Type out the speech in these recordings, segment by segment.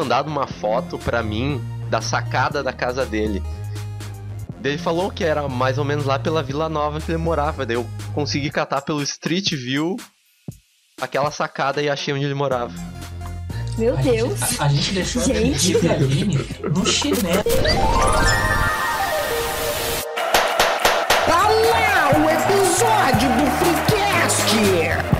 mandado uma foto pra mim da sacada da casa dele. Daí ele falou que era mais ou menos lá pela Vila Nova que ele morava. Daí eu consegui catar pelo Street View aquela sacada e achei onde ele morava. Meu A Deus. gente, a, a gente deixou Gente. a no chinelo. Tá lá o episódio do Freecast!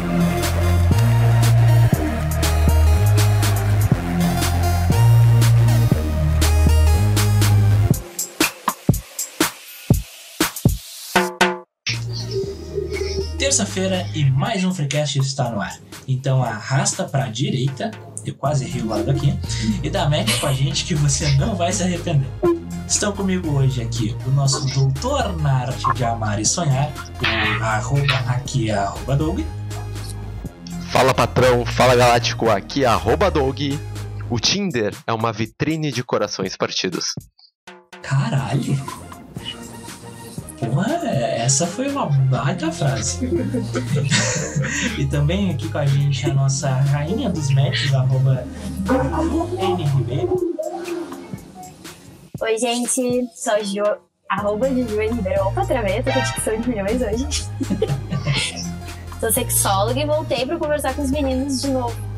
Terça-feira e mais um Freecast está no ar. Então arrasta pra direita, eu quase ri o lado aqui, e dá match com a gente que você não vai se arrepender. Estão comigo hoje aqui o nosso doutor na arte de amar e sonhar, o arroba aqui é arroba Doug. Fala patrão, fala galáctico, aqui é arroba Dog. O Tinder é uma vitrine de corações partidos. Caralho! Porra, essa foi uma baita frase. e também aqui com a gente a nossa rainha dos matches, arroba N Ribeiro. Oi, gente. Sou Jo. Arroba Juju Ribeiro. Opa, travei. Tô com a dicção de milhões hoje. Sou sexóloga e voltei pra conversar com os meninos de novo.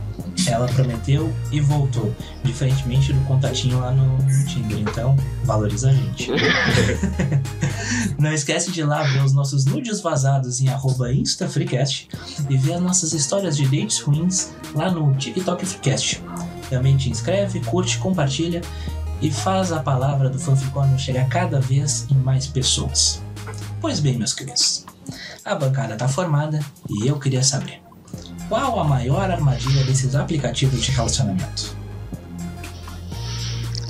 Ela prometeu e voltou, diferentemente do contatinho lá no, no Tinder. Então, valoriza a gente. Não esquece de ir lá ver os nossos nudes vazados em arroba InstaFreecast e ver as nossas histórias de dates ruins lá no TikTok Freecast. Também te inscreve, curte, compartilha e faz a palavra do fanficônio chegar cada vez em mais pessoas. Pois bem, meus queridos, a bancada está formada e eu queria saber qual a maior armadilha desses aplicativos de relacionamento?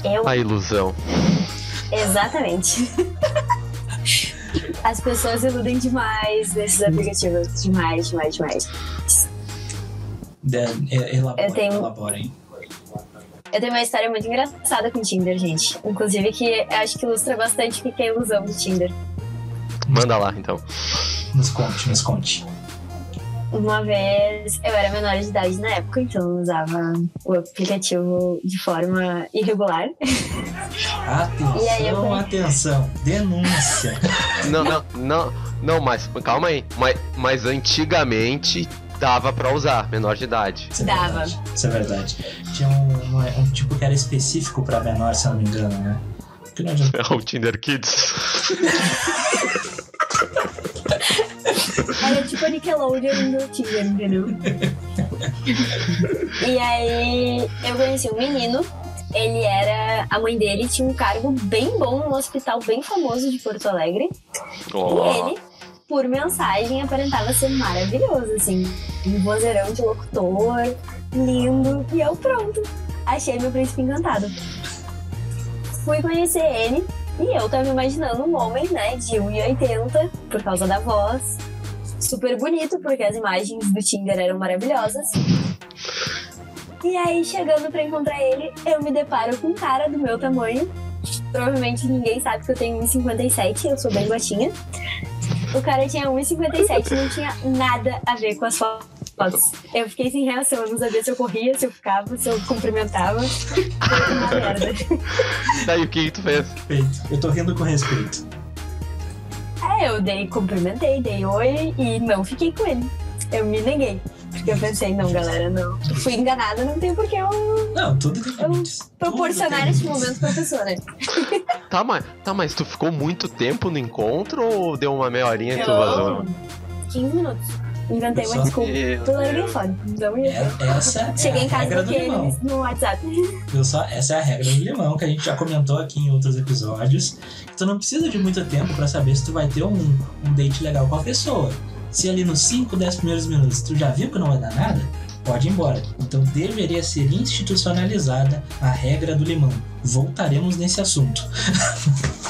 Eu, A ilusão. exatamente. As pessoas iludem demais nesses aplicativos. Demais, demais, demais. De, elabora, Eu tenho- elabora, hein? Eu tenho uma história muito engraçada com o Tinder, gente. Inclusive, que eu acho que ilustra bastante o que que é a ilusão do Tinder. Manda lá então. Nos conte, nos conte. Uma vez eu era menor de idade na época, então eu usava o aplicativo de forma irregular. E aí eu Atenção, atenção. Denúncia. Não, não, não, não, mas calma aí. Mas, mas antigamente dava pra usar, menor de idade. Isso é Dava. verdade. Isso é verdade. Tinha um, um- um tipo que era específico pra menor, se eu não me engano, né? Que não adianta. É o Tinder Kids. Era tipo a Nickelodeon do Tinder, entendeu? e aí eu conheci um menino. Ele era. A mãe dele tinha um cargo bem bom num hospital bem famoso de Porto Alegre. E Ó, ele, por mensagem, aparentava ser maravilhoso, assim. Um vozeirão de locutor, lindo. E eu, pronto. Achei meu príncipe encantado. Fui conhecer ele e eu tava imaginando um homem, né, de 1,80 por causa da voz. Super bonito, porque as imagens do Tinder eram maravilhosas. E aí, chegando pra encontrar ele, eu me deparo com um cara do meu tamanho. Provavelmente ninguém sabe que eu tenho 1,57, eu sou bem baixinha. O cara tinha 1,57 e não tinha nada a ver com as fotos. Eu fiquei sem reação, eu não sabia se eu corria, se eu ficava, se eu cumprimentava. Foi uma merda. daí o que, tu fez? Eu tô rindo com respeito. É, eu dei, cumprimentei, dei oi e não fiquei com ele. Eu me neguei. Porque eu pensei, não, galera, não. Fui enganada, não tem por que eu Não, tudo tem Eu proporcionar esse momento pra pessoa, né? Tá, mas, tá, mas tu ficou muito tempo no encontro ou deu uma meia horinha e tu vazou? 15 minutos. Inventei uma desculpa. Meu Tô larguei Deus. fora. Não ia. É- essa é Cheguei a em casa do limão. no WhatsApp. Viu só? Essa é a regra do limão que a gente já comentou aqui em outros episódios. Tu não precisa de muito tempo pra saber se tu vai ter um, um date legal com a pessoa. Se ali nos 5, 10 primeiros minutos tu já viu que não vai dar nada, pode ir embora. Então deveria ser institucionalizada a regra do limão. Voltaremos nesse assunto.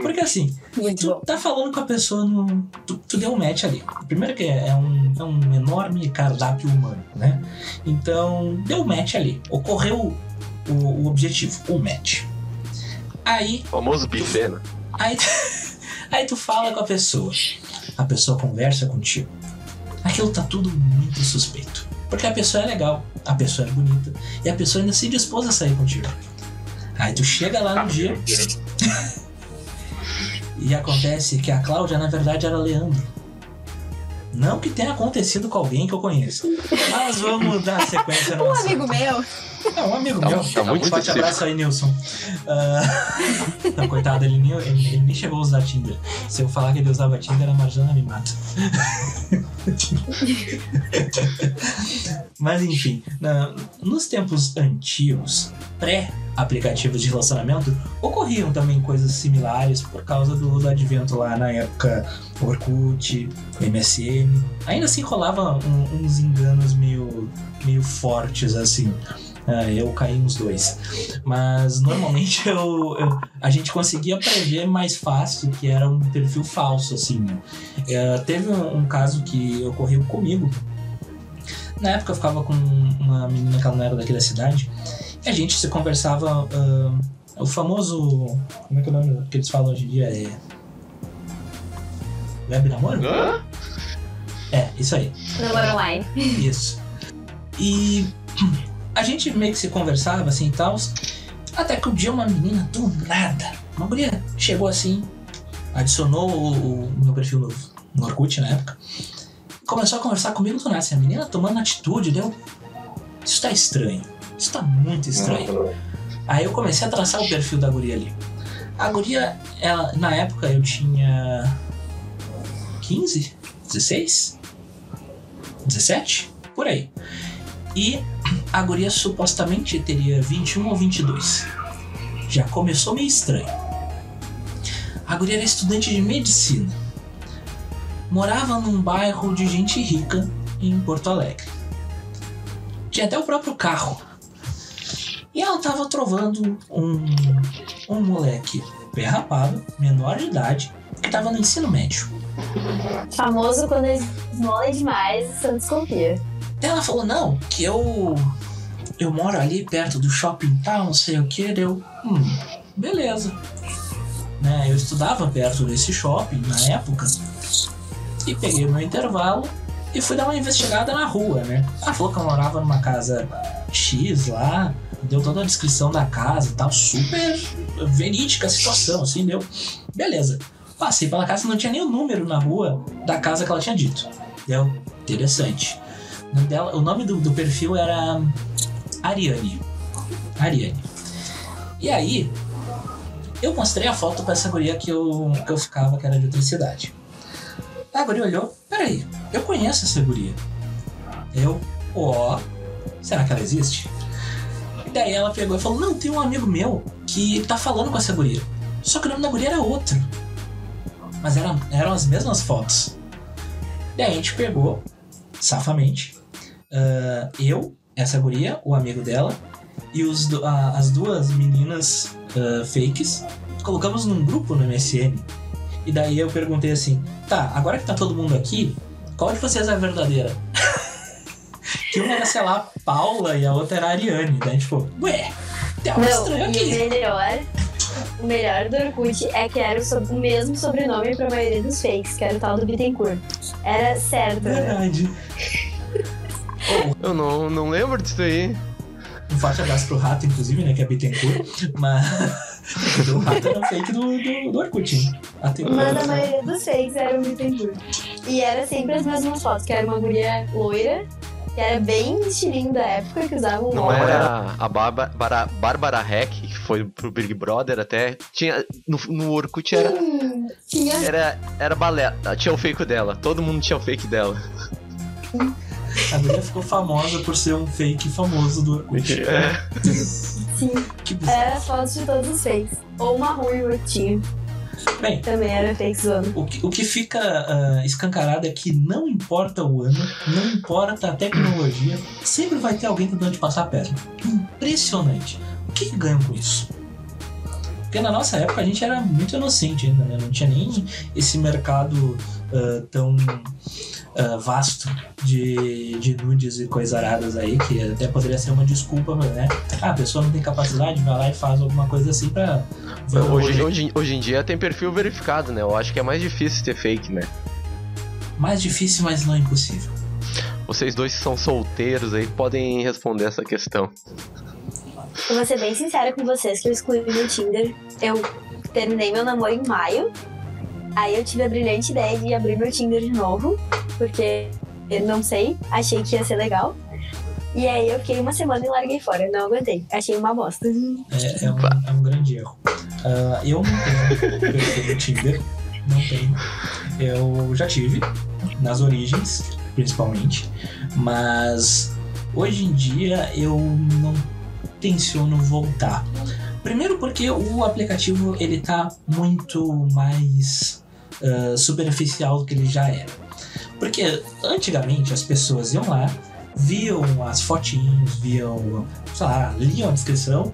Porque assim, Muito tu bom. tá falando com a pessoa no. Tu, tu deu um match ali. Primeiro que é um, é um enorme cardápio humano, né? Então, deu um match ali. Ocorreu o, o objetivo, o match. Aí, Famoso buffet, né? aí, aí tu fala com a pessoa. A pessoa conversa contigo. Aquilo tá tudo muito suspeito. Porque a pessoa é legal, a pessoa é bonita e a pessoa ainda se dispôs a sair contigo. Aí tu chega lá no dia e acontece que a Cláudia na verdade era Leandro. Não que tenha acontecido com alguém que eu conheça. Mas vamos dar sequência no Um assunto. amigo meu. É um amigo Tá- meu. tá muito um forte abraço aí, Nilson. Ah, não, coitado, ele nem, ele, ele nem chegou a usar Tinder. Se eu falar que ele usava Tinder, a Marjana me mata. Mas enfim, na- nos tempos antigos, pré-aplicativos de relacionamento, ocorriam também coisas similares por causa do, do advento lá na época Orkut, MSN. Ainda assim rolava um- uns enganos meio, meio fortes assim. Ah, eu caí nos dois. Mas normalmente eu, eu- a gente conseguia prever mais fácil que era um perfil falso, assim. Eh, teve um, um caso que ocorreu comigo. Na época eu ficava com uma menina que ela não era daqui da cidade. E a gente se conversava. ah, o famoso. Como é que é o nome que eles falam hoje em dia? É. Web namoro? Hã? É, isso aí. Namoro online. Isso. E a gente meio que se conversava assim e tal. Até que um dia uma menina do nada, uma guria, chegou assim, adicionou o, o meu perfil no, no Orkut na época. Começou a conversar comigo do nada. Assim, a menina tomando atitude, deu. Isso tá estranho. Isso tá muito estranho. Aí eu comecei a traçar o perfil da guria ali. A guria, ela, na época eu tinha 15, 16, 17, por aí. E a guria supostamente teria 21 ou 22. Já começou meio estranho. A guria era estudante de medicina. Morava num bairro de gente rica em Porto Alegre. Tinha até o próprio carro. E ela tava trovando um, um moleque pé rapado, menor de idade, que tava no ensino médio. Famoso quando esmola demais, você desconfia. Ela falou, não, que eu. Eu moro ali perto do shopping tal, não sei o que, deu. Hum, beleza. Né, eu estudava perto desse shopping na época. E peguei meu intervalo e fui dar uma investigada na rua, né? Ela falou que eu morava numa casa X lá, deu toda a descrição da casa e tal, super verídica a situação, assim, deu. Beleza. Passei pela casa, não tinha nem o número na rua da casa que ela tinha dito. Deu. Interessante. O nome, dela- o nome do, do perfil era Ariane. Ariane. E aí, eu mostrei a foto pra essa guria que eu, que eu ficava, que era de outra cidade. A guria olhou, peraí, eu conheço essa guria. Eu, ó, será que ela existe? E daí ela pegou e falou, não, tem um amigo meu que tá falando com essa guria. Só que o nome da guria era outro. Mas eram, eram as mesmas fotos. Daí a gente pegou, safamente, ah, eu, essa guria, o amigo dela, e os, a- as duas meninas ah, fakes, colocamos num grupo no MSN. E daí eu perguntei assim: tá, agora que tá todo mundo aqui, qual de vocês é a verdadeira? que uma era, sei lá, Paula e a outra era a Ariane. Daí a gente ficou, ué, tem algo Não, estranho e o aqui. melhor, o melhor do Orkut é que era o, o mesmo sobrenome pra maioria dos fakes, que era o tal do Bittencourt. Era certo, né? Eu não, não lembro disso aí. Um forte abraço pro rato, inclusive, né? Que é Bittencourt. Mas. o rato era fake do, do, do Orkut, hein? Até Mas a maioria dos fakes era o Bittencourt. E era sempre as mesmas fotos, que era uma guria loira, que era bem estilinho da época, que usava um Não óculos. era a Bárbara, Bárbara Heck, que foi pro Big Brother até. Tinha. No, no Orkut era. Hum, tinha Era, era balé. Tinha o fake dela. Todo mundo tinha o fake dela. A guria ficou famosa por ser um fake famoso do Orkut. É. sim, Que bizarro. era fotos de todos os fakes. Ou uma ruiva que tinha, Bem, também era fake zona. o que, o que fica ah, escancarado é que não importa o ano, não importa a tecnologia, sempre vai ter alguém tentando te passar a perna. Impressionante. O que, que ganham com isso? Porque na nossa época a gente era muito inocente ainda, né? Não tinha nem esse mercado ah, tão ah, vasto de, de nudes e coisas aradas aí, que até poderia ser uma desculpa, né? Ah, a pessoa não tem capacidade, vai lá e faz alguma coisa assim pra. Hoje, hoje, hoje em dia tem perfil verificado, né? Eu acho que é mais difícil ter fake, né? Mais difícil, mas não impossível. Vocês dois que são solteiros aí podem responder essa questão. Eu vou ser bem sincera com vocês que eu excluí meu Tinder. Eu terminei meu namoro em maio. Aí eu tive a brilhante ideia de abrir meu Tinder de novo, porque eu não sei, achei que ia ser legal. E aí eu fiquei uma semana e larguei fora, não aguentei. Achei uma bosta. É, é, um, é um grande erro. Ah, eu não tenho perfil no Tinder. Não tenho. Eu já tive, nas origens, principalmente. Mas hoje em dia eu não tenciono voltar. Primeiro porque o aplicativo ele tá muito mais ah, superficial do que ele já era. Porque antigamente as pessoas iam lá, viam as fotinhos, viam, sei lá, liam a descrição,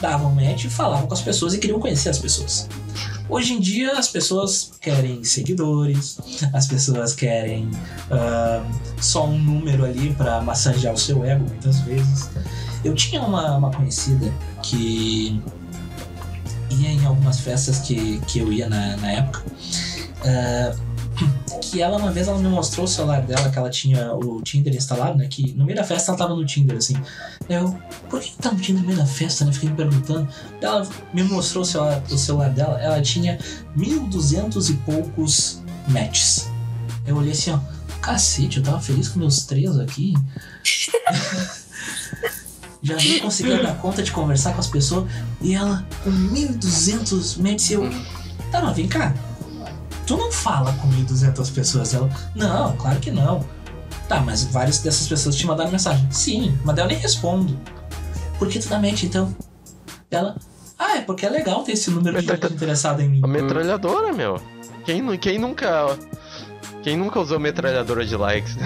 davam match, falavam com as pessoas e queriam conhecer as pessoas. Hoje em dia as pessoas querem seguidores, as pessoas querem ah, só um número ali para massagear o seu ego muitas vezes. Eu tinha uma, uma conhecida que ia em algumas festas que, que eu ia na, na época. Ah, que ela uma vez ela me mostrou o celular dela, que ela tinha o Tinder instalado, né? Que no meio da festa ela tava no Tinder, assim. Eu, por que tá no Tinder no meio da festa, né? Fiquei me perguntando. Ela me mostrou o celular, o celular dela, ela tinha 1.200 e poucos matches. Eu olhei assim, ó, cacete, eu tava feliz com meus três aqui. Já nem conseguia dar conta de conversar com as pessoas. E ela, com 1.200 matches, eu. Tá, mas vem cá. Tu não fala com 1.200 pessoas. Ela, não, claro que não. Tá, mas várias dessas pessoas te mandaram mensagem. Sim, mas daí eu nem respondo. Por que tu dá match então? Ela, ah, é porque é legal ter esse número de gente interessada em mim. A metralhadora, meu. Quem, quem nunca. Quem nunca usou metralhadora de likes?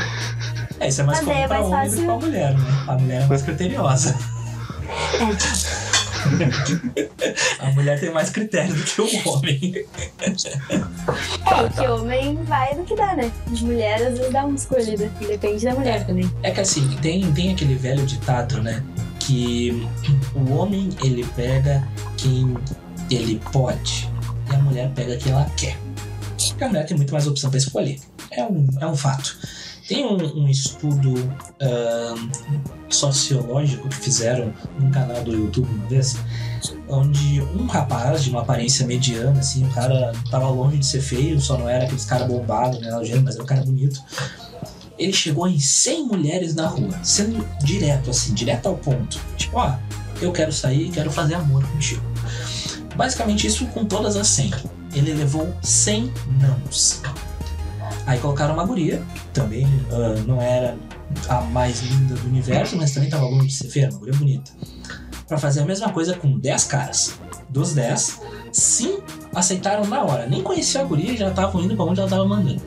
É, isso é mais Mas comum aí é pra homem do que pra mulher, né? A mulher é mais criteriosa. A mulher tem mais critério do que o homem. É, que homem vai do que dá, né? Mulher às vezes dá uma escolhida. Depende da mulher também. É que assim, tem, tem aquele velho ditado, né? Que o homem ele pega quem ele pode e a mulher pega quem ela quer. Porque a mulher tem muito mais opção pra escolher. É um, é um fato. Tem um, um estudo ahn, sociológico que fizeram num canal do YouTube uma vez, onde um rapaz de uma aparência mediana, assim, o cara tava longe de ser feio, só não era aqueles cara bombado, né, mas era um cara bonito. Ele chegou em 100 mulheres na rua, sendo direto, assim, direto ao ponto. Tipo, ó, eu quero sair, quero fazer amor contigo. Basicamente isso com todas as 100. Ele levou 100 nãos. Aí colocaram uma guria, também ah, não era a mais linda do universo, mas também tava longe de ser feia, uma guria bonita. Pra fazer a mesma coisa com 10 caras. Dos 10, sim aceitaram na hora. Nem conheciam a guria e já estavam indo pra onde ela tava mandando.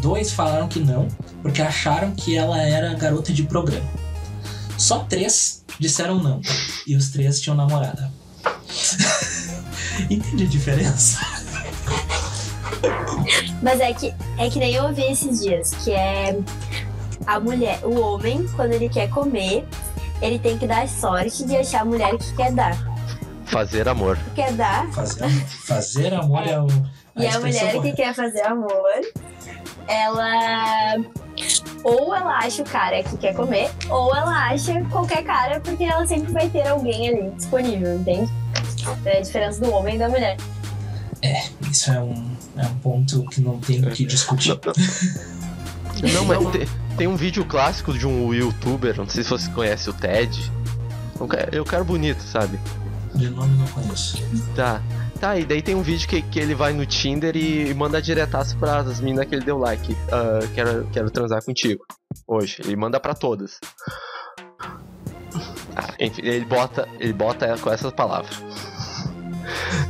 Dois falaram que não, porque acharam que ela era garota de programa. Só três disseram não. E os três tinham namorada. Entende a diferença? Mas é que, é que nem eu ouvi esses dias, que é a mulher, o homem, quando ele quer comer, ele tem que dar sorte de achar a mulher que quer dar. Fazer amor. Quer dar, Fazer, fazer amor é o. e a mulher que quer fazer amor, ela. Ou ela acha o cara que quer comer, ou ela acha qualquer cara, porque ela sempre vai ter alguém ali disponível, entende? É a diferença do homem e da mulher. Isso é um, é um ponto que não tem o que discutir. Não, mas te- tem um vídeo clássico de um youtuber, não sei se você conhece o Ted. Um Eu quero bonito, sabe? De nome não conheço. Tá. Tá, e daí tem um vídeo que, que ele vai no Tinder e, e manda diretaço pras minas que ele deu like. Ah, quero, quero transar contigo. Hoje. Ele manda pra todas. Ah, enfim, ele bota, ele bota com essas palavras.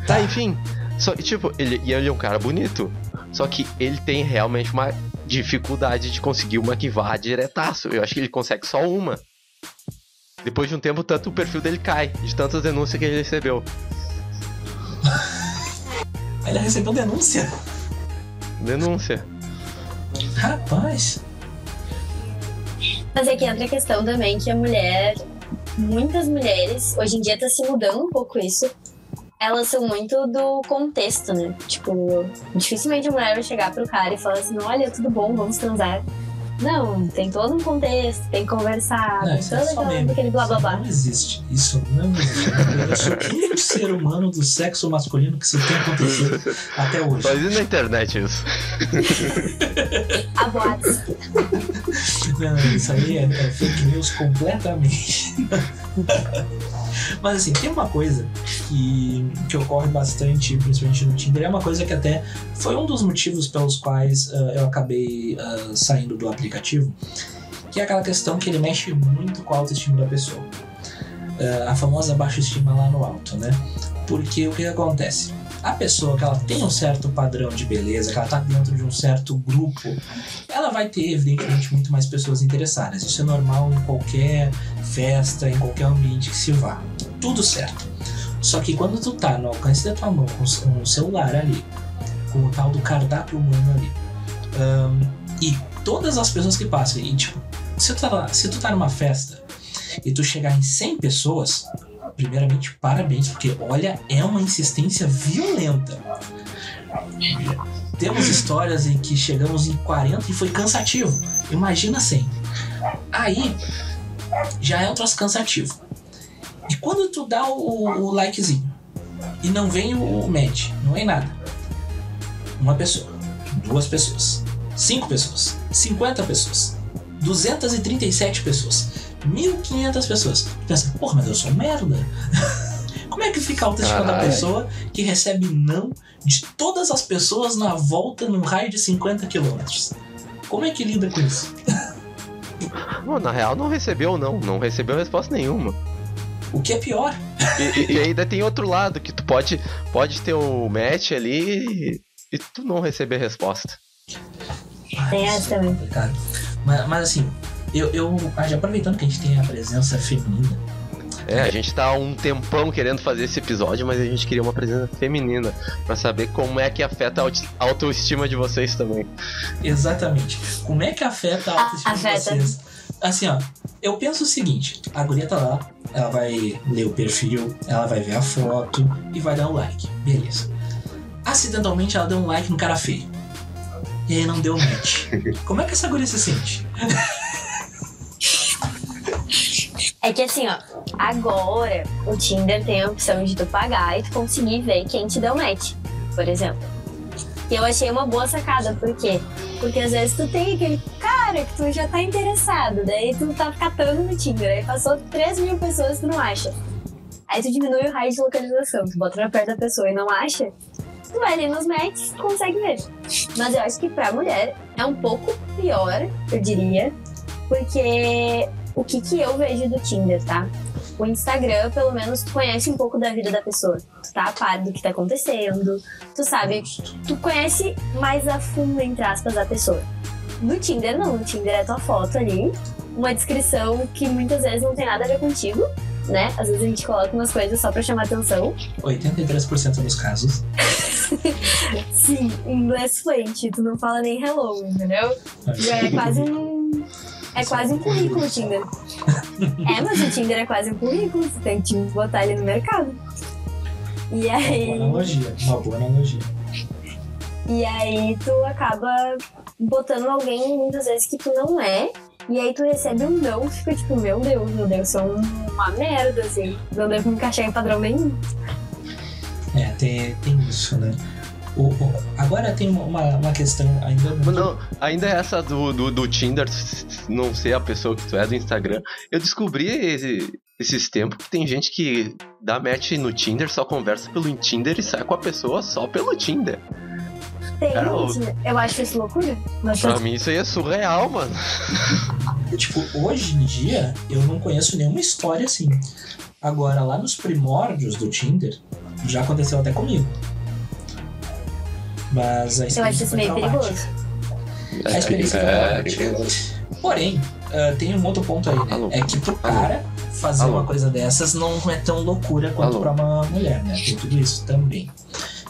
Tá, enfim. Só que, tipo, ele, e ele é um cara bonito. Só que ele tem realmente uma dificuldade de conseguir uma que vá diretaço. Eu acho que ele consegue só uma. Depois de um tempo, tanto o perfil dele cai, de tantas denúncias que ele recebeu. Ele recebeu denúncia. Denúncia. Rapaz. Mas é que entra a questão também que a mulher, muitas mulheres, hoje em dia tá se mudando um pouco isso. Elas são muito do contexto, né? Tipo, dificilmente a mulher vai chegar pro cara e falar assim: olha, tudo bom, vamos transar. Não, tem todo um contexto, tem que conversar, Não, tem isso é todo só aquele, blá blá Isso blá. Não existe. Isso não existe. Eu sou o único ser humano do sexo masculino que isso tem acontecido até hoje. Só existe na internet isso. A boatos. Não, isso aí é, é fake news completamente. Mas assim, tem uma coisa que, que ocorre bastante, principalmente no Tinder, é uma coisa que até foi um dos motivos pelos quais ah, eu acabei ah, saindo do aplicativo, que é aquela questão que ele mexe muito com a autoestima da pessoa. Ah, a famosa baixa estima lá no alto, né? Porque o que acontece? A pessoa que ela tem um certo padrão de beleza, que ela tá dentro de um certo grupo, ela vai ter, evidentemente, muito mais pessoas interessadas. Isso é normal em qualquer festa, em qualquer ambiente que se vá. Tudo certo. Só que quando tu tá no alcance da tua mão, com um celular ali, com o tal do cardápio humano ali, ahn, e todas as pessoas que passam, e tipo, se tu, tá se tu tá numa festa e tu chegar em 100 pessoas, primeiramente, parabéns, porque olha, é uma insistência violenta. Temos histórias em que chegamos em 40 e foi cansativo. Imagina 100. Aí já é um troço cansativo. E quando tu dá o, o likezinho e não vem o, o match, não vem nada. Uma pessoa, duas pessoas, cinco pessoas, 50 pessoas, 237 pessoas, 1500 pessoas. Tu pensa, porra, mas eu sou merda. Como é que fica a autoestima da pessoa que recebe não de todas as pessoas na volta num raio de 50 quilômetros? Como é que lida com isso? Mano, na real não recebeu não, não recebeu resposta nenhuma. O que é pior? E, e- e ainda tem outro lado, que tu pode, pode ter o match ali e, e tu não receber resposta. Tem essa também. mas assim, eu, eu ah, aproveitando que a gente tem a presença feminina, É, a gente tá há um tempão querendo fazer esse episódio, mas a gente queria uma presença feminina pra saber como é que afeta a auto- a autoestima de vocês também. exatamente. Como é que afeta a autoestima de afeta. vocês? Assim, ó, eu penso o seguinte: a guria tá lá, ela vai ler o perfil, ela vai ver a foto e vai dar um like. Beleza. Acidentalmente ela deu um like no cara feio. E aí não deu match. Como é que essa guria se sente? É que assim, ó, agora o Tinder tem a opção de tu pagar e tu conseguir ver quem te deu match, por exemplo. E eu achei uma boa sacada, por quê? Porque às vezes tu tem aquele cara que tu já tá interessado, daí tu tá catando no Tinder, aí passou 3 mil pessoas e tu não acha. Aí tu diminui o raio de localização, tu bota na perto da pessoa e não acha, tu vai ali nos matches consegue ver. Mas eu acho que pra mulher é um pouco pior, eu diria, porque o que, que eu vejo do Tinder, tá? O Instagram, pelo menos, tu conhece um pouco da vida da pessoa. Tu tá a par do que tá acontecendo. Tu sabe, tu conhece mais a fundo, entre aspas, a pessoa. No Tinder, não. No Tinder é tua foto ali, uma descrição que muitas vezes não tem nada a ver contigo, né? Às vezes a gente coloca umas coisas só pra chamar atenção. 83% dos casos. Sim, inglês fluente, tu não fala nem hello, entendeu? Já é quase um. É quase um currículo o Tinder. É, mas o Tinder é quase um currículo, você tem que botar ele no mercado. E Uma aí, boa analogia. Uma boa analogia. e aí tu acaba botando alguém muitas vezes que tu não é. E aí tu recebe um não, fica tipo, meu Deus, eu devo ser um- uma merda, assim. Não devo me encaixar em padrão nenhum. É, tem, tem isso, né? O, o- agora tem uma, uma questão ainda muito... Não, ainda essa do, do, do Tinder não ser a pessoa que tu é do Instagram. Eu descobri esse- esses tempos que tem gente que dá match no Tinder, só conversa pelo Tinder e sai com a pessoa só pelo Tinder. Tem, Cara, eu acho isso loucura. Mas Pra mim isso aí é surreal, mano. Tipo, hoje em dia, eu não conheço nenhuma história assim. Agora, lá nos primórdios do Tinder, já aconteceu até comigo. Mas a eu acho experiência isso meio traumática. perigoso. A experiência É, traumática. Porém, ah, tem um outro ponto aí, né? Alô? É que pro Alô? cara fazer Alô? uma coisa dessas não é tão loucura quanto pra uma mulher, né? Tem tudo isso também.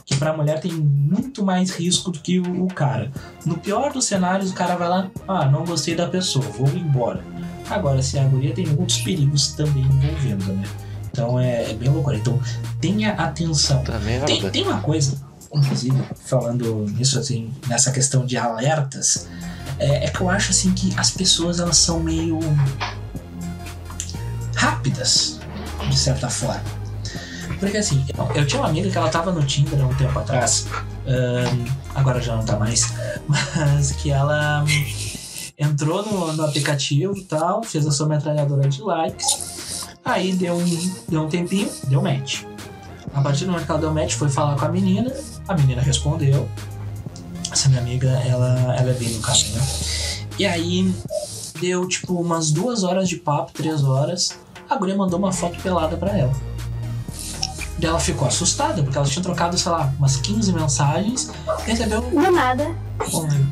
Que pra mulher tem muito mais risco do que o, o cara. No pior dos cenários, o cara vai lá, ah, não gostei da pessoa, vou embora. Agora, se a guria tem outros perigos também envolvendo, né? Então é, é bem loucura. Então tenha atenção. Puta Tem, tem uma coisa, inclusive, falando nisso assim, nessa questão de alertas, É, é que eu acho assim que as pessoas elas são meio rápidas, de certa forma. Porque assim, eu, eu tinha uma amiga que ela tava no Tinder há um tempo atrás, ahn, agora já não tá mais, mas que ela entrou no, no aplicativo e tal, fez a sua metralhadora de likes, aí deu um, deu um tempinho, deu match. A partir do momento que ela deu match, foi falar com a menina, a menina respondeu. Essa minha amiga, ela, ela é bem no caso, né? E aí deu tipo umas duas horas de papo, três horas. A guria mandou uma foto pelada pra ela. Daí ela ficou assustada, porque ela tinha trocado, sei lá, umas 15 mensagens, recebeu Do nada.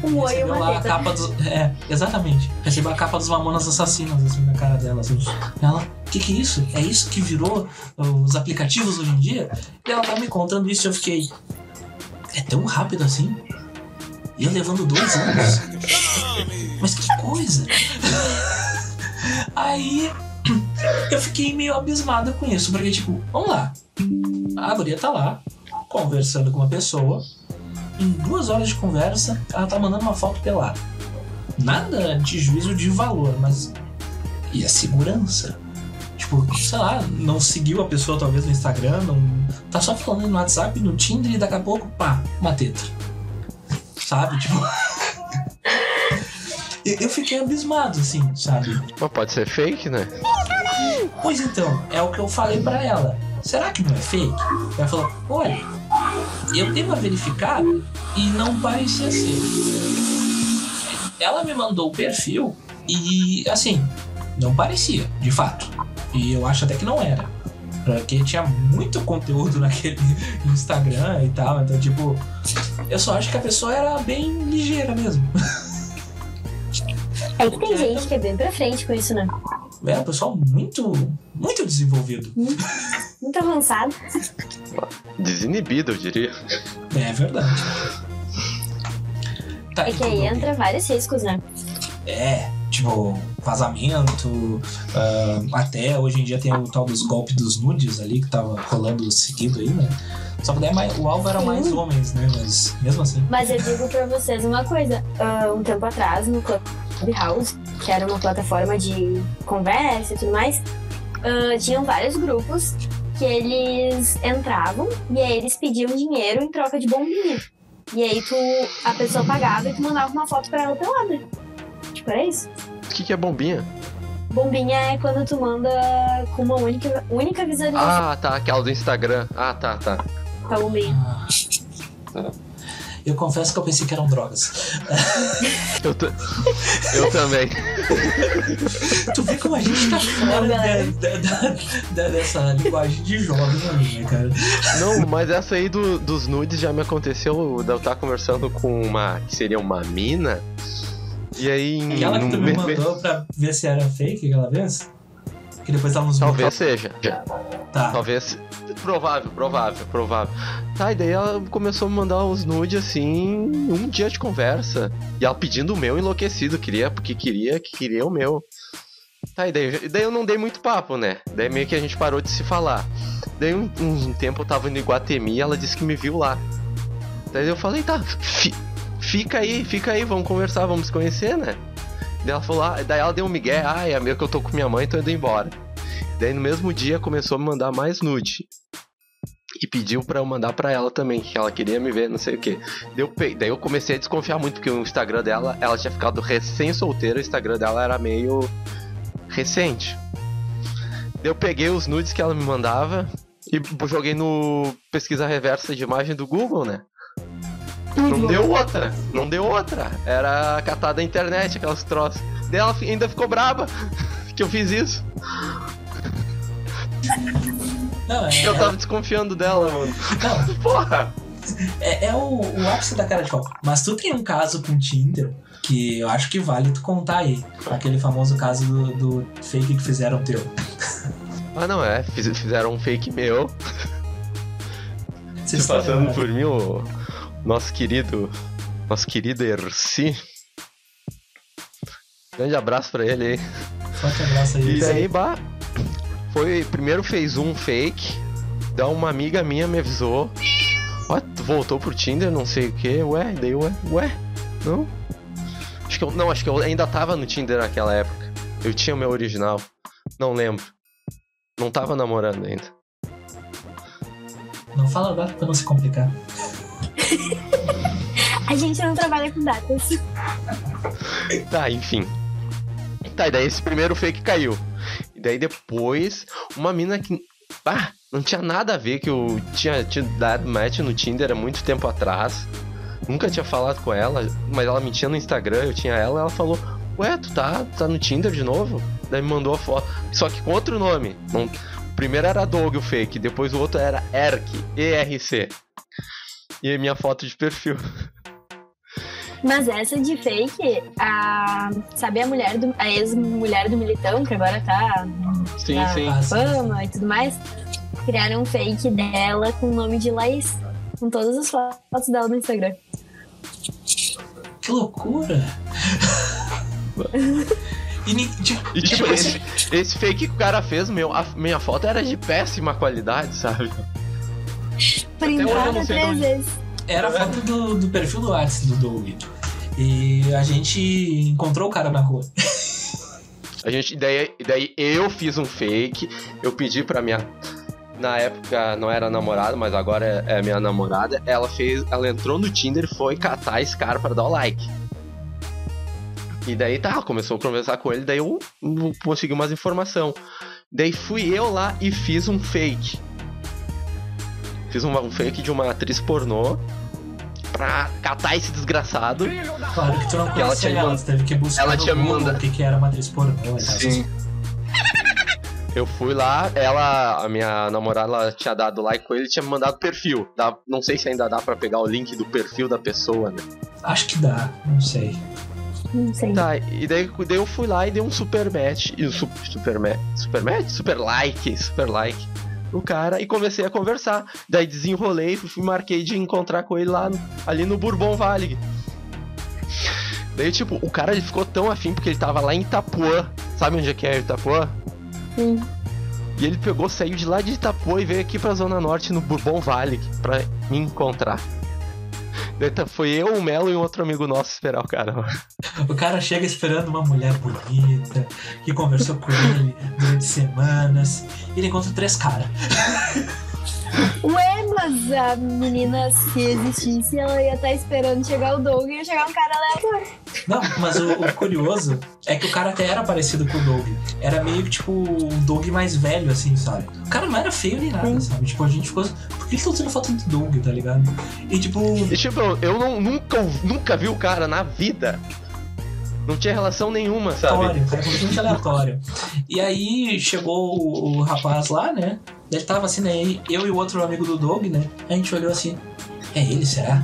um, Um oi e recebeu uma lá a capa dos. É, exatamente. Recebeu a capa dos Mamonas Assassinas, assim, na cara dela. Assim. Ela, o que, que é isso? É isso que virou os aplicativos hoje em dia? E ela tá me contando isso e eu fiquei. É tão rápido assim? E eu levando dois anos? Mas que coisa! Aí eu fiquei meio abismado com isso, porque, tipo, vamos lá. A guria tá lá, conversando com uma pessoa. Em duas horas de conversa, ela tá mandando uma foto pelada. Nada de juízo de valor, mas. E a segurança? Tipo, sei lá, não seguiu a pessoa talvez no Instagram, não. Tá só falando no WhatsApp, no Tinder e daqui a pouco, pá, uma teta. Sabe? Tipo. Eu eu fiquei abismado, assim, sabe? Mas pode ser fake, né? Pois então, é o que eu falei pra ela. Será que não é fake? Ela falou: olha, eu dei uma verificada e não parecia ser. Ela me mandou o perfil e, assim, não parecia, de fato. E eu acho até que não era. Porque tinha muito conteúdo naquele Instagram e tal. Então, tipo, eu só acho que a pessoa era bem ligeira mesmo. É que tem gente que é bem pra frente com isso, né? Era um pessoal muito, muito desenvolvido. Muito avançado. Desinibido, eu diria. É verdade. Tá, É que aí tudo entra vários riscos, né? É, tipo, vazamento. ah, até hoje em dia tem o tal dos golpes dos nudes ali que tava rolando seguido aí, né? Só que daí é o alvo era Sim. mais homens, né? Mas mesmo assim. Mas eu digo pra vocês uma coisa. ah, um tempo atrás, no Clubhouse, que era uma plataforma de conversa e tudo mais, ah, tinham vários grupos que eles entravam e aí eles pediam dinheiro em troca de bombinha. E aí tu, a pessoa pagava e tu mandava uma foto pra ela pelada. Tipo, era isso. O que, que é bombinha? Bombinha é quando tu manda com uma única, única visualização Ah, tá, aquela do Instagram. Ah, tá, tá. pra bombinha. Ah. Eu confesso que eu pensei que eram drogas. Eu, eu também. Tu vê como a gente tá fora da, da- da- da- dessa linguagem de jovem né, cara? Não, mas essa aí do- dos nudes já me aconteceu. de Eu estar conversando com uma. que seria uma mina. E aí. em- Aquela que tu me mandou pra ver se era fake aquela vez? Que depois ela nos Talvez seja. Tá. Talvez. Provável, provável, provável. Tá, e daí ela começou a me mandar os nudes assim, um dia de conversa. E ela pedindo o meu enlouquecido, queria, porque queria, que queria o meu. Tá, e daí, e daí eu não dei muito papo, né? Daí meio que a gente parou de se falar. Daí um, um tempo eu tava no Iguatemi e ela disse que me viu lá. Daí eu falei, tá, fi- fica aí, fica aí, vamos conversar, vamos se conhecer, né? Daí ela falou, ah, daí ela deu um migué, ah, é meio que eu tô com minha mãe, tô indo embora. Daí no mesmo dia começou a me mandar mais nude. E pediu pra eu mandar pra ela também, que ela queria me ver, não sei o que. Daí eu comecei a desconfiar muito, porque o Instagram dela, ela tinha ficado recém-solteira, o Instagram dela era meio recente. Daí eu peguei os nudes que ela me mandava e joguei no pesquisa reversa de imagem do Google, né? Não deu outra, não deu outra. Era catar da internet, aquelas troças. Daí ela ainda ficou braba que eu fiz isso. Não, é, Eu tava desconfiando dela, mano. não, Porra! é, é o, o ápice da cara de pau. Mas tu tem um caso com Tinder que eu acho que vale tu contar aí. Aquele famoso caso do, do fake que fizeram teu. Ah, não é. Fiz- fizeram um fake meu. Vocês Se passando lembram? por mim, o nosso querido. Nosso querido Erci. Grande abraço pra ele aí. Forte abraço aí. E daí, bah. Foi. Primeiro fez um fake. Daí uma amiga minha me avisou. Ó, tu voltou pro Tinder, não sei o que. Ué, daí ué, ué. Não. Acho que eu, não, acho que eu ainda tava no Tinder naquela época. Eu tinha o meu original. Não lembro. Não tava namorando ainda. Não fala a data pra não se complicar. A gente não trabalha com datas. Tá, enfim. Tá, e daí esse primeiro fake caiu. E daí depois, uma mina que. Ah, não tinha nada a ver que eu tinha, tinha dado match no Tinder há muito tempo atrás. Nunca tinha falado com ela, mas ela me tinha no Instagram, eu tinha ela, ela falou, ué, tu tá, tá no Tinder de novo? Daí me mandou a foto. Só que com outro nome. Não, o primeiro era Doug, o fake, depois o outro era Erc, E-R-C. E a minha foto de perfil. Mas essa de fake, a. Sabe a mulher do. A ex-mulher do Militão, que agora tá Sim, na sim. Fama e tudo mais? Criaram um fake dela com o nome de Laís. Com todas as fotos dela no Instagram. Que loucura! e, tipo, E tipo, tipo assim, esse, esse fake que o cara fez, meu, a minha foto era de péssima qualidade, sabe? De três vezes. era a foto do, do perfil do WhatsApp do Doug. E a gente encontrou o cara na rua. A gente, daí, daí eu fiz um fake, eu pedi pra minha. Na época não era namorada, mas agora é, é minha namorada. Ela fez. Ela entrou no Tinder e foi catar esse cara pra dar o like. E daí tá, começou a conversar com ele, daí eu consegui umas informação. Daí fui eu lá e fiz um fake. Fiz uma- um fake de uma atriz pornô pra catar esse desgraçado. Claro que tu não Porque ela você teve que buscar ela tinha me Google mandado- o que, que era uma atriz pornô. tal. Sim. Eu fui lá, ela, a minha namorada, ela tinha dado like com ele, tinha me mandado perfil. Dá- não sei se ainda dá pra pegar o link do perfil da pessoa, né? Acho que dá, não sei. Não sei. Tá, e daí, daí eu fui lá e dei um super match, e um su- super match, super match? Super like, super like no cara e comecei a conversar. Daí desenrolei, fui marquei de encontrar com ele lá, ali no Bourbon Valley. Daí, tipo, o cara ele ficou tão afim porque ele tava lá em Itapuã. Sabe onde é que é Itapuã? Sim. E ele pegou, saiu de lá de Itapuã e veio aqui pra Zona Norte no Bourbon Valley pra me encontrar. Foi eu, o Melo e um outro amigo nosso esperar o cara. O cara chega esperando uma mulher bonita, que conversou com ele durante semanas, e ele encontra três caras. Ué, mas a menina, se existisse, ela ia estar esperando chegar o Doug e ia chegar um cara aleatório. Não, mas o, o curioso é que o cara até era parecido com o Doug. Era meio que tipo o Doug mais velho, assim, sabe? O cara não era feio nem nada, Sim. sabe? Tipo, a gente ficou. Por que eles estão tirando foto do Doug, tá ligado? E tipo. E tipo, eu não, nunca, nunca vi o cara na vida. Não tinha relação nenhuma, sabe? aleatório, completamente aleatório. E aí chegou o, o rapaz lá, né? Ele tava assim, né? Eu e o outro amigo do Doug, né? A gente olhou assim, é ele, será?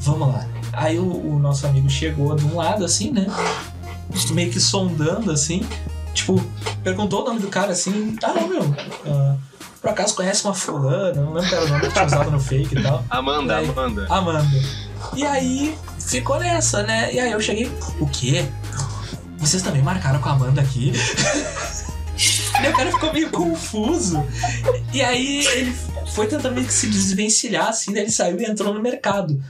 Vamos lá. Aí o, o nosso amigo chegou de um lado, assim, né? Meio que sondando, assim. Tipo, perguntou o nome do cara assim, ah, não, meu. ah, por acaso conhece uma fulana? Não lembro qual era o nome que tinha usado no fake e tal. Amanda, Aí- Amanda. Amanda. E aí ficou nessa, né? E aí eu cheguei, o quê? Vocês também marcaram com a Amanda aqui? o cara ficou meio confuso. E aí ele foi tentando meio que se desvencilhar, assim, daí ele saiu e entrou no mercado.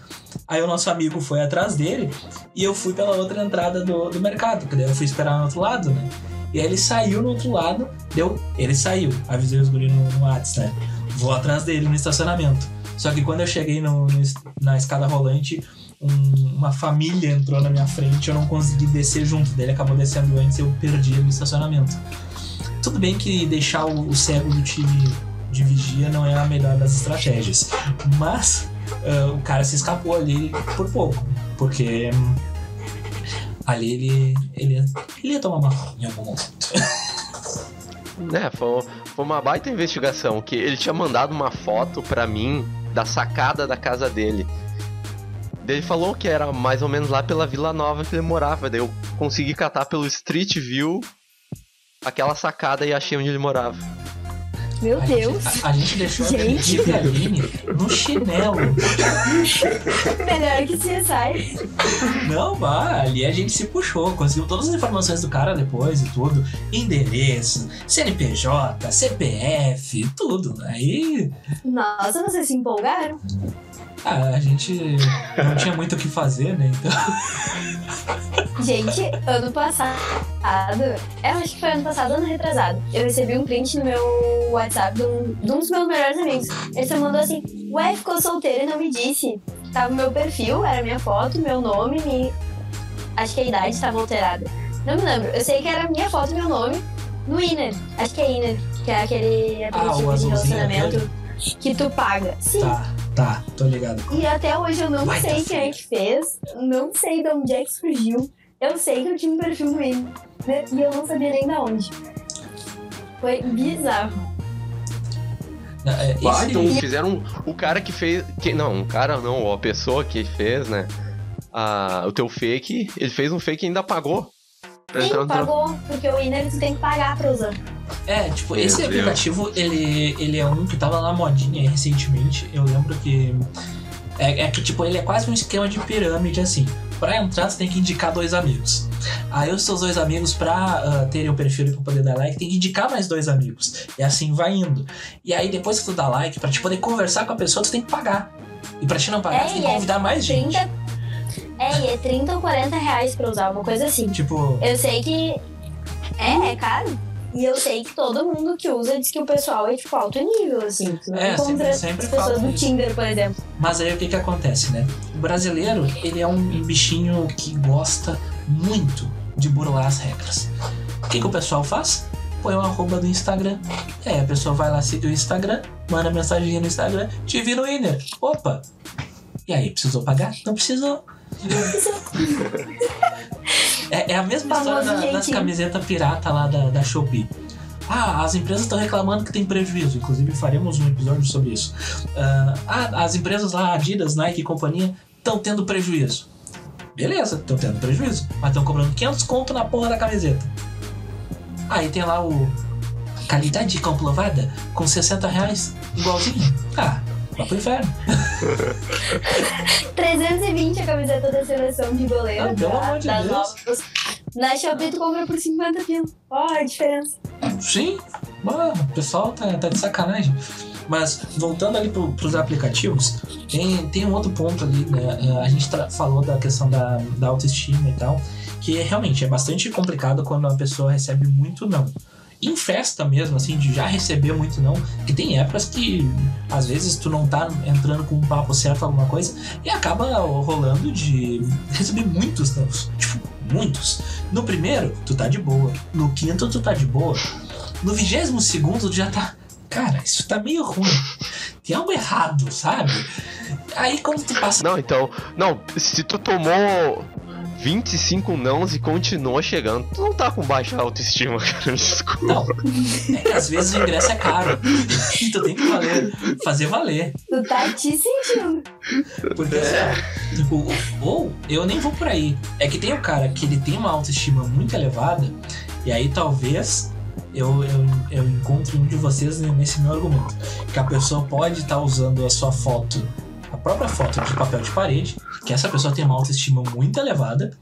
Aí o nosso amigo foi atrás dele e eu fui pela outra entrada do, do mercado, que daí eu fui esperar no outro lado, né? E aí ele saiu no outro lado, deu. Ele saiu, avisei os guris no, no WhatsApp, né? Vou atrás dele no estacionamento. Só que quando eu cheguei no- no na escada rolante, um- uma família entrou na minha frente, eu não consegui descer junto dele, acabou descendo antes eu perdi no estacionamento. Tudo bem que deixar o, o cego do time de vigia não é a melhor das estratégias, mas ah, o cara se escapou ali por pouco, porque hum, ali ele, ele, ia, ele ia tomar uma em algum momento. Né, foi, foi uma baita investigação. Que ele tinha mandado uma foto pra mim da sacada da casa dele. Daí Ele falou que era mais ou menos lá pela Vila Nova que ele morava. Daí eu consegui catar pelo Street View aquela sacada e achei onde ele morava. Meu A Deus. gente, a, a gente deixou a Gente. A Aline no chinelo. Melhor que CSI. Não, vá, ali a gente se puxou, conseguiu todas as informações do cara depois e tudo. Endereço, CNPJ, CPF, tudo. Aí Nossa, vocês se empolgaram? Ah, a gente não tinha muito o que fazer, né? Então Gente, ano passado, eu acho que foi ano passado, ano retrasado, eu recebi um print no meu WhatsApp de um, de um dos meus melhores amigos. Ele só mandou assim, ué, ficou solteiro e não me disse. Tava meu perfil, era minha foto, meu nome, minha... acho que a idade estava alterada. Não me lembro, eu sei que era minha foto e meu nome no Inner. Acho que é Inner, que é aquele Ah, o aplicativo de relacionamento que tu paga. Sim. Tá, tá, tô ligado. E até hoje eu não Vai sei tá quem é que fez, não sei de onde é que surgiu. Eu sei que eu tinha um perfil no Inner e eu não sabia nem de onde. Foi bizarro. É, Ah, esse- então fizeram o cara que fez. Que, não, um cara não, a pessoa que fez, né? A, o teu fake, ele fez um fake e ainda pagou. Sim, pagou, porque o tu tem que pagar pra usar. É, tipo, Meu esse Deus. aplicativo, ele, ele é um que tava na modinha aí recentemente. Eu lembro que. É, é que, tipo, ele é quase um esquema de pirâmide, assim. Pra entrar, você tem que indicar dois amigos. Aí os seus dois amigos, pra ah, terem o perfil e pra poder dar like, tem que indicar mais dois amigos. E assim vai indo. E aí, depois que tu dá like, pra te poder conversar com a pessoa, tu tem que pagar. E pra te não pagar, É, tu tem que é convidar mais gente. 30. É, e é 30 ou 40 reais pra usar, uma coisa assim. Tipo, Eu sei que. É, é caro. E eu sei que todo mundo que usa diz que o pessoal é tipo alto nível, assim. Tu não É, encontra sempre- sempre as pessoas do. Tinder, por exemplo. Mas aí o que que acontece, né? O brasileiro, ele é um bichinho que gosta muito de burlar as regras. O que que o pessoal faz? Põe um arroba do Instagram. E aí a pessoa vai lá seguir o Instagram, manda mensagem no Instagram, te vira o winner. Opa! E aí, precisou pagar? Não precisou. É, é a mesma Famoso história da- das camisetas pirata lá da, da Shopee. Ah, as empresas estão reclamando que tem prejuízo. Inclusive, faremos um episódio sobre isso. Ah, ah, as empresas lá, Adidas, Nike e companhia, estão tendo prejuízo. Beleza, estão tendo prejuízo. Mas estão cobrando 500 conto na porra da camiseta. Aí tem lá o. Qualidade comprovada com 60 reais, igualzinho. Ah, vai pro inferno. 320 a camiseta da seleção de goleiro. Ah, pelo da- amor de das Deus. novas. Na Shopee tu compra por 50 pila. Ó, a diferença. Sim, mano, o pessoal tá, tá de sacanagem. Mas voltando ali pro, pros aplicativos, tem, tem um outro ponto ali, né? eh, A gente falou da questão da, da autoestima e tal, que realmente é bastante complicado quando a pessoa recebe muito não. Em festa mesmo, assim, de já receber muito não, que tem épocas que às vezes tu não tá entrando com um papo certo alguma coisa e acaba rolando de receber muitos não. Tipo, muitos. No primeiro, tu tá de boa. No quinto, tu tá de boa. No vigésimo segundo, tu já tá. Cara, isso tá meio ruim. Tem algo errado, sabe? Aí quando tu passa. Não, então. Não, se tu tomou 25 nãos e continuou chegando, tu não tá com baixa autoestima, cara. Me Desculpa. Não, é que às vezes o ingresso é caro. Tu tem que valer, fazer valer. Tu tá te sentindo. Porque assim, o- o- ou eu nem vou por aí. É que tem o cara que ele tem uma autoestima muito elevada, e aí talvez eu, eu, eu encontre um de vocês nesse meu argumento. Que a pessoa pode estar usando a sua foto, própria foto de papel de parede, que essa pessoa tem uma autoestima muito elevada,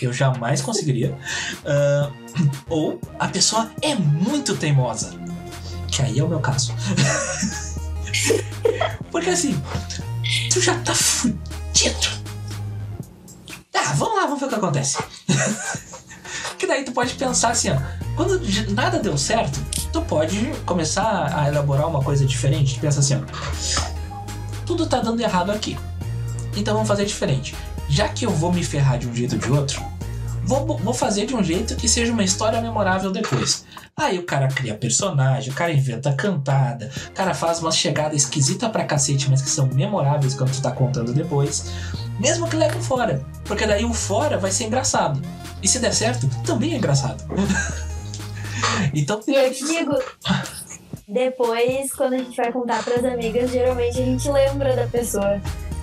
eu jamais conseguiria. Ah, ou a pessoa é muito teimosa, que aí é o meu caso. Porque assim, tu já tá fudido. Tá, vamos lá, vamos ver o que acontece. que daí tu pode pensar assim, ó. Quando nada deu certo, tu pode começar a elaborar uma coisa diferente. Tu pensa assim, ó. Tudo tá dando errado aqui. Então vamos fazer diferente. Já que eu vou me ferrar de um jeito ou de outro, vou, vou fazer de um jeito que seja uma história memorável depois. Aí o cara cria personagem, o cara inventa cantada, o cara faz uma chegada esquisita pra cacete, mas que são memoráveis quando tu tá contando depois. Mesmo que leve fora. Porque daí o fora vai ser engraçado. E se der certo, também é engraçado. então, eu te digo, depois, quando a gente vai contar pras amigas, geralmente a gente lembra da pessoa.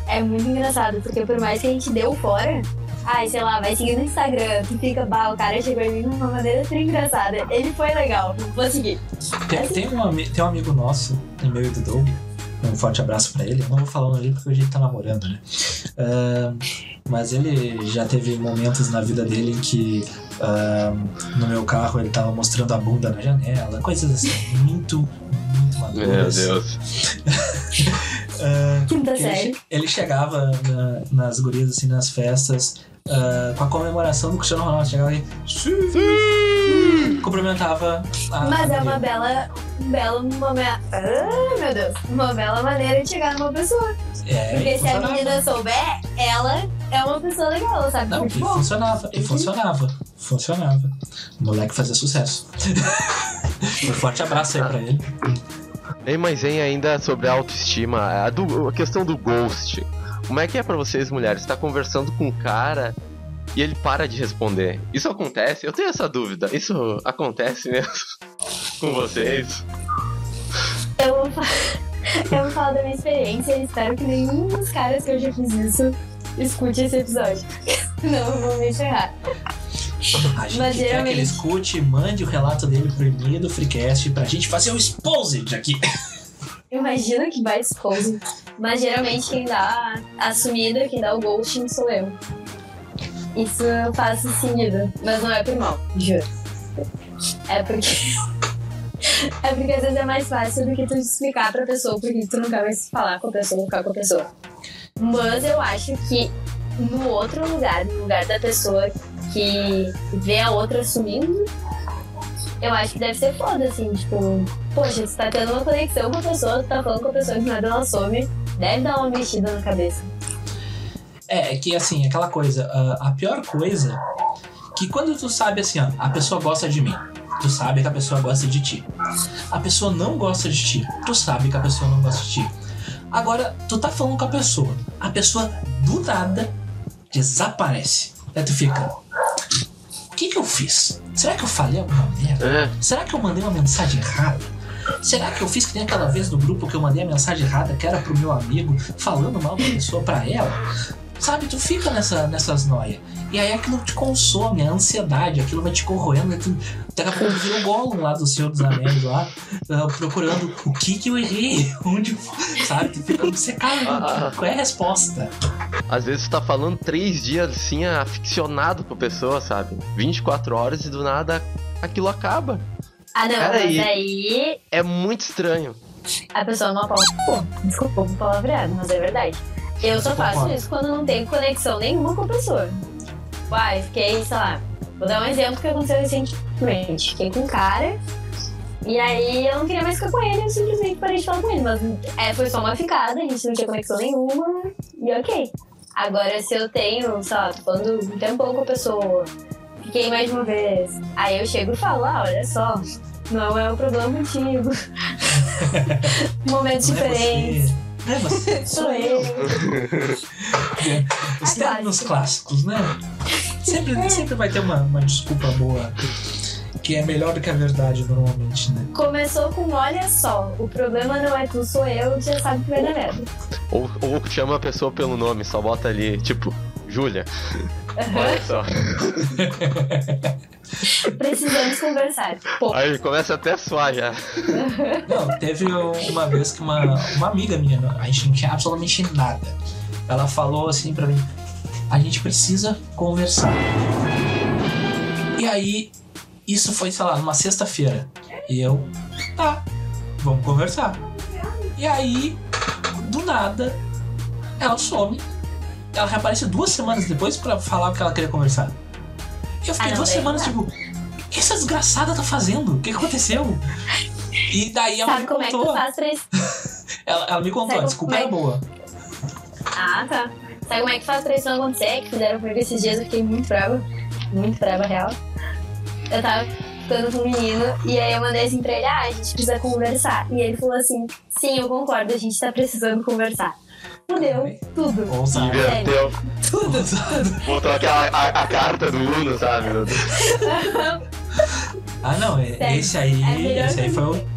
É muito engraçado, porque por mais que a gente deu fora, ai, sei lá, vai seguir no Instagram, tu fica, bah, o cara chegou em mim de uma maneira tão engraçada. Ele foi legal, vou seguir. tem, tem um, tem um amigo nosso, tem meu e do Doug. Um forte abraço pra ele. Eu não vou falar o nome dele porque hoje ele tá namorando, né? Ah, mas ele já teve momentos na vida dele em que ah, no meu carro ele tava mostrando a bunda na janela, coisas assim, muito, muito Meu maduras. Deus. Ah, Quinta que ele, ele chegava na- nas gurias, assim, nas festas, ah, com a comemoração do Cristiano Ronaldo. Chegava e. Sim! Cumprimentava a. Mas é uma bela. Bela uma me- Ah, meu Deus. Uma bela maneira de chegar numa pessoa. É, Porque se a menina souber, ela é uma pessoa legal, ela sabe Não, e funcionava, e funcionava. Funcionava. O moleque fazia sucesso. um forte abraço aí pra ele. Ei, mas hein, ainda sobre a autoestima, a, do- a questão do ghost. Como é que é pra vocês, mulheres? Tá conversando com um cara e ele para de responder. Isso acontece? Eu tenho essa dúvida. Isso acontece mesmo com vocês? Eu vou, eu vou falar da minha experiência e espero que nenhum dos caras que eu já fiz isso escute esse episódio. Não, eu vou me ferrar. A gente Mas quer que geralmente- ele escute, mande o relato dele pro e-mail do Freecast pra gente fazer o exposed aqui. Imagina que vai expose. Mas geralmente quem dá a sumida, quem dá o ghosting sou eu. Isso faz sentido, mas não é por mal, juro. É porque. É porque às vezes é mais fácil do que tu explicar pra pessoa porque tu não quer mais falar com a pessoa ficar com a pessoa. Mas eu acho que no outro lugar, no lugar da pessoa que vê a outra sumindo, eu acho que deve ser foda, assim, tipo, poxa, você tá tendo uma conexão com a pessoa, tu tá falando com a pessoa que nada ela some, deve dar uma mexida na cabeça. É, é que assim, aquela coisa, a, a pior coisa, que quando tu sabe assim, ó, a pessoa gosta de mim, tu sabe que a pessoa gosta de ti. A pessoa não gosta de ti, tu sabe que a pessoa não gosta de ti. Agora, tu tá falando com a pessoa, a pessoa do nada desaparece. Aí tu fica. O que que eu fiz? Será que eu falei alguma merda? É. Será que eu mandei uma mensagem errada? Será que eu fiz que nem aquela vez no grupo que eu mandei a mensagem errada que era pro meu amigo falando mal da pessoa pra ela? Sabe, tu fica nessa, nessas noias. E aí aquilo te consome, a ansiedade, aquilo vai te corroendo. Tu, daqui a pouco vira o Gollum lá do Senhor dos Anéis lá, ah, procurando o que que eu errei, onde, sabe? Tu fica obcecado. Ah. Qual é a resposta? Às vezes tu tá falando três dias assim, aficionado com a pessoa, sabe? 24 horas e do nada aquilo acaba. Ah, não, Cara, mas e- aí É muito estranho. a pessoa não aponta. Pô, desculpa o palavreado, mas é verdade. Eu só faço isso quando não tenho conexão nenhuma com a pessoa. Uai, fiquei, sei lá. Vou dar um exemplo que aconteceu recentemente. Fiquei com um cara. E aí eu não queria mais ficar com ele, eu simplesmente parei de falar com ele. Mas é, foi só uma ficada, a gente não tinha conexão nenhuma. E ok. Agora, se eu tenho, sei lá, tô falando um tempão com a pessoa, fiquei mais de uma vez. Aí eu chego e falo, ah, olha só, não é um problema contigo. Momentos Não é diferentes. você. Não é você. Sou eu. Os A termos clássicos, né? Sempre, sempre vai ter uma, uma desculpa boa que é melhor do que a verdade normalmente, né? Começou com olha só, o problema não é tu, sou eu, já sabe que vai dar merda. Ou, ou chama a pessoa pelo nome, só bota ali, tipo, Júlia. Olha só. Precisamos conversar. Pô, Aí começa até a suar já. Não, teve uma vez que uma, uma amiga minha, a gente não tinha absolutamente nada. Ela falou assim pra mim: a gente precisa conversar. E aí, isso foi, sei lá, numa sexta-feira. E eu, tá, vamos conversar. E aí, do nada, ela some. Ela reaparece duas semanas depois pra falar que ela queria conversar. E eu fiquei Ah, duas daí semanas, tipo, o que essa desgraçada tá fazendo? O que aconteceu? E daí ela sabe me como é que tu contou. faz pra isso? Ela, ela me contou, Sabe a desculpa é era boa. Ah, tá. Sabe como é que faz pra isso não acontecer? Que fizeram comigo esses dias, eu fiquei muito brava. Muito brava, real. Eu tava ficando com um menino e aí eu mandei assim pra ele, ah, a gente precisa conversar. E ele falou assim, sim, eu concordo, a gente tá precisando conversar. Fudeu tudo. Ousado. Inverteu. Tudo. Botou aquela a, a carta do Uno, sabe? Ah, não, é- Sério, esse aí, é esse aí foi o...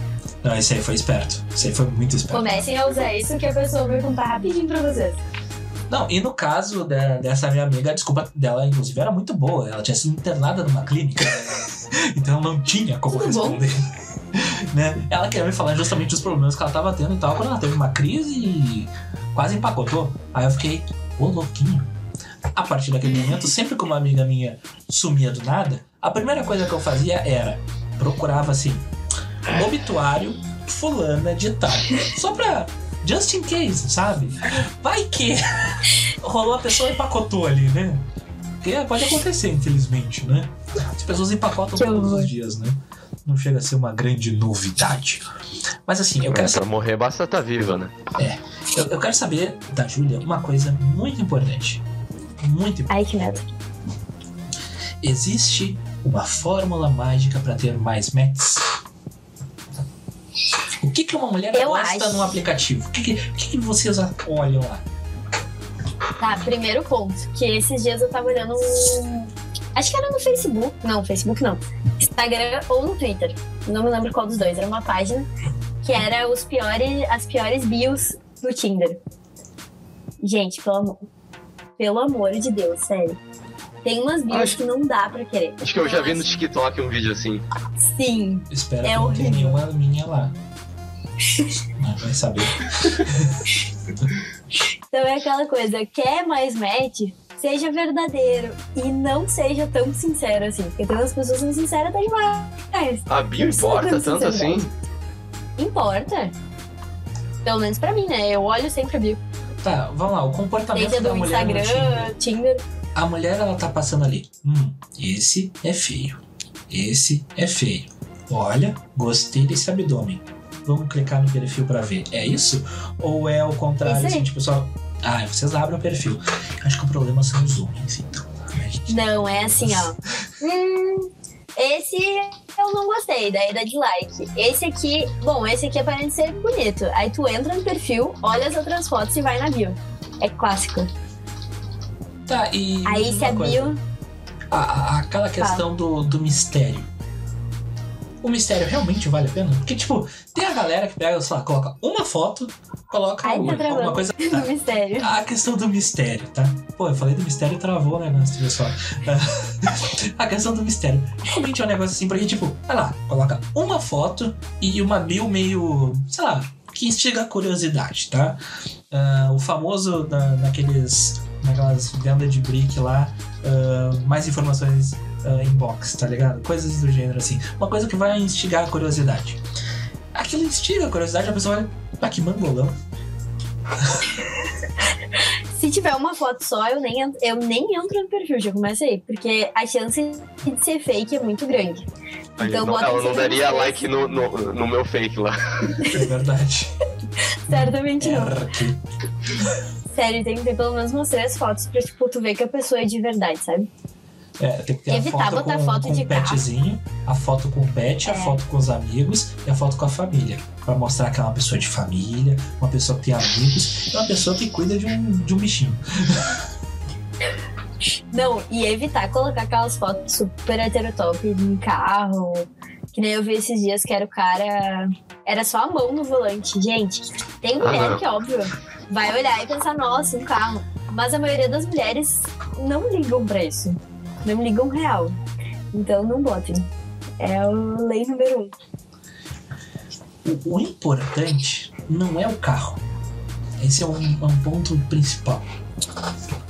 Não, esse aí foi esperto. Esse aí foi muito esperto. Comecem a usar isso que a pessoa vai contar rapidinho pra vocês. Não, e no caso da- dessa minha amiga, a desculpa dela, inclusive, era muito boa. Ela tinha sido internada numa clínica. então ela não tinha como Tudo bom. né? Ela queria me falar justamente dos problemas que ela tava tendo e tal, quando ela teve uma crise e quase empacotou. Aí eu fiquei, ô louquinho. A partir daquele momento, sempre que uma amiga minha sumia do nada, a primeira coisa que eu fazia era procurava assim, obituário fulana de tal. Só pra. Just in case, sabe? Vai que rolou a pessoa e empacotou ali, né? porque pode acontecer, infelizmente, né? As pessoas empacotam todos os dias, né? Não chega a ser uma grande novidade. Mas assim, eu quero É, pra morrer basta estar viva, né? Eu, eu quero saber da Júlia uma coisa muito importante. Muito importante. Ai, que medo. Existe uma fórmula mágica para ter mais matches? O que, que uma mulher Eu gosta acho. no aplicativo? O que, que, que vocês olham lá? Tá, primeiro ponto, que esses dias eu tava olhando um. Acho que era no Facebook. Não, Facebook não. Instagram ou no Twitter. Não me lembro qual dos dois. Era uma página que era os piores, as piores bios do Tinder. Gente, pelo amor. Pelo amor de Deus, sério. Tem umas bios Acho- que não dá pra querer. Acho que eu já Não vi no TikTok um vídeo assim. Sim. Espero É que não tenha horrível. nenhuma minha lá. Mas vai saber. Então é aquela coisa, quer mais match? Seja verdadeiro e não seja tão sincero assim. Porque tem umas pessoas que são sinceras tá demais. A precisa importa tanto assim? Importa. Pelo menos pra mim, né? Eu olho sempre a bio. Tá, vamos lá. O comportamento Seja da do mulher no Tinder. Instagram, Tinder. A mulher, ela tá passando ali. Hum, esse é feio. Esse é feio. Olha, gostei desse abdômen. Vamos clicar no perfil pra ver. É isso? Ou é o contrário, assim, tipo, só... Ah, vocês abrem o perfil. Acho que o problema são os homens, então. Gente- Não, é assim, ó. Hum, esse eu não gostei, daí dá dislike. Esse aqui, bom, esse aqui aparenta ser bonito. Aí tu entra no perfil, olha as outras fotos e vai na bio. É clássico. Tá, e... Aí se a coisa. bio. A- a- aquela questão do, do mistério. O mistério realmente vale a pena? Porque, tipo, tem a galera que pega, sei lá, coloca uma foto, coloca Ai, tá alguma coisa. do mistério. A questão do mistério, tá? Pô, eu falei do mistério e travou o negócio, viu só? a questão do mistério. Realmente é um negócio assim, porque, tipo, vai lá, coloca uma foto e uma bio meio, sei lá, que instiga a curiosidade, tá? Ah, o famoso da, naqueles. naquelas vendas de brick lá, ah, mais informações ah, em box, tá ligado? Coisas do gênero assim. Uma coisa que vai instigar a curiosidade. Aquilo instiga a curiosidade, a pessoa olha, ah, que mangolão. Se tiver uma foto só, eu nem, eu nem entro no perfil, já começa aí. Porque a chance de ser fake é muito grande. Então não- bota ela não daria like no, no, no meu fake lá. É verdade. Certamente não. Sério, tem que ter pelo menos umas três fotos pra, tipo, tu ver que a pessoa é de verdade, sabe? É, tem que ter Evitar a foto botar com, foto com de petzinho, a foto com o pet, a É. foto com os amigos e a foto com a família. Pra mostrar que é uma pessoa de família, uma pessoa que tem amigos e uma pessoa que cuida de um, de um bichinho. Não, e evitar colocar aquelas fotos super heterotop em carro. Que nem eu vi esses dias que era o cara. Era só a mão no volante. Gente, tem mulher Ah, que, óbvio, vai olhar e pensar, nossa, um carro. Mas a maioria das mulheres não ligam pra isso. Não ligam real. Então não botem. É a lei número um. O, o importante não é o carro. Esse é um, é um ponto principal.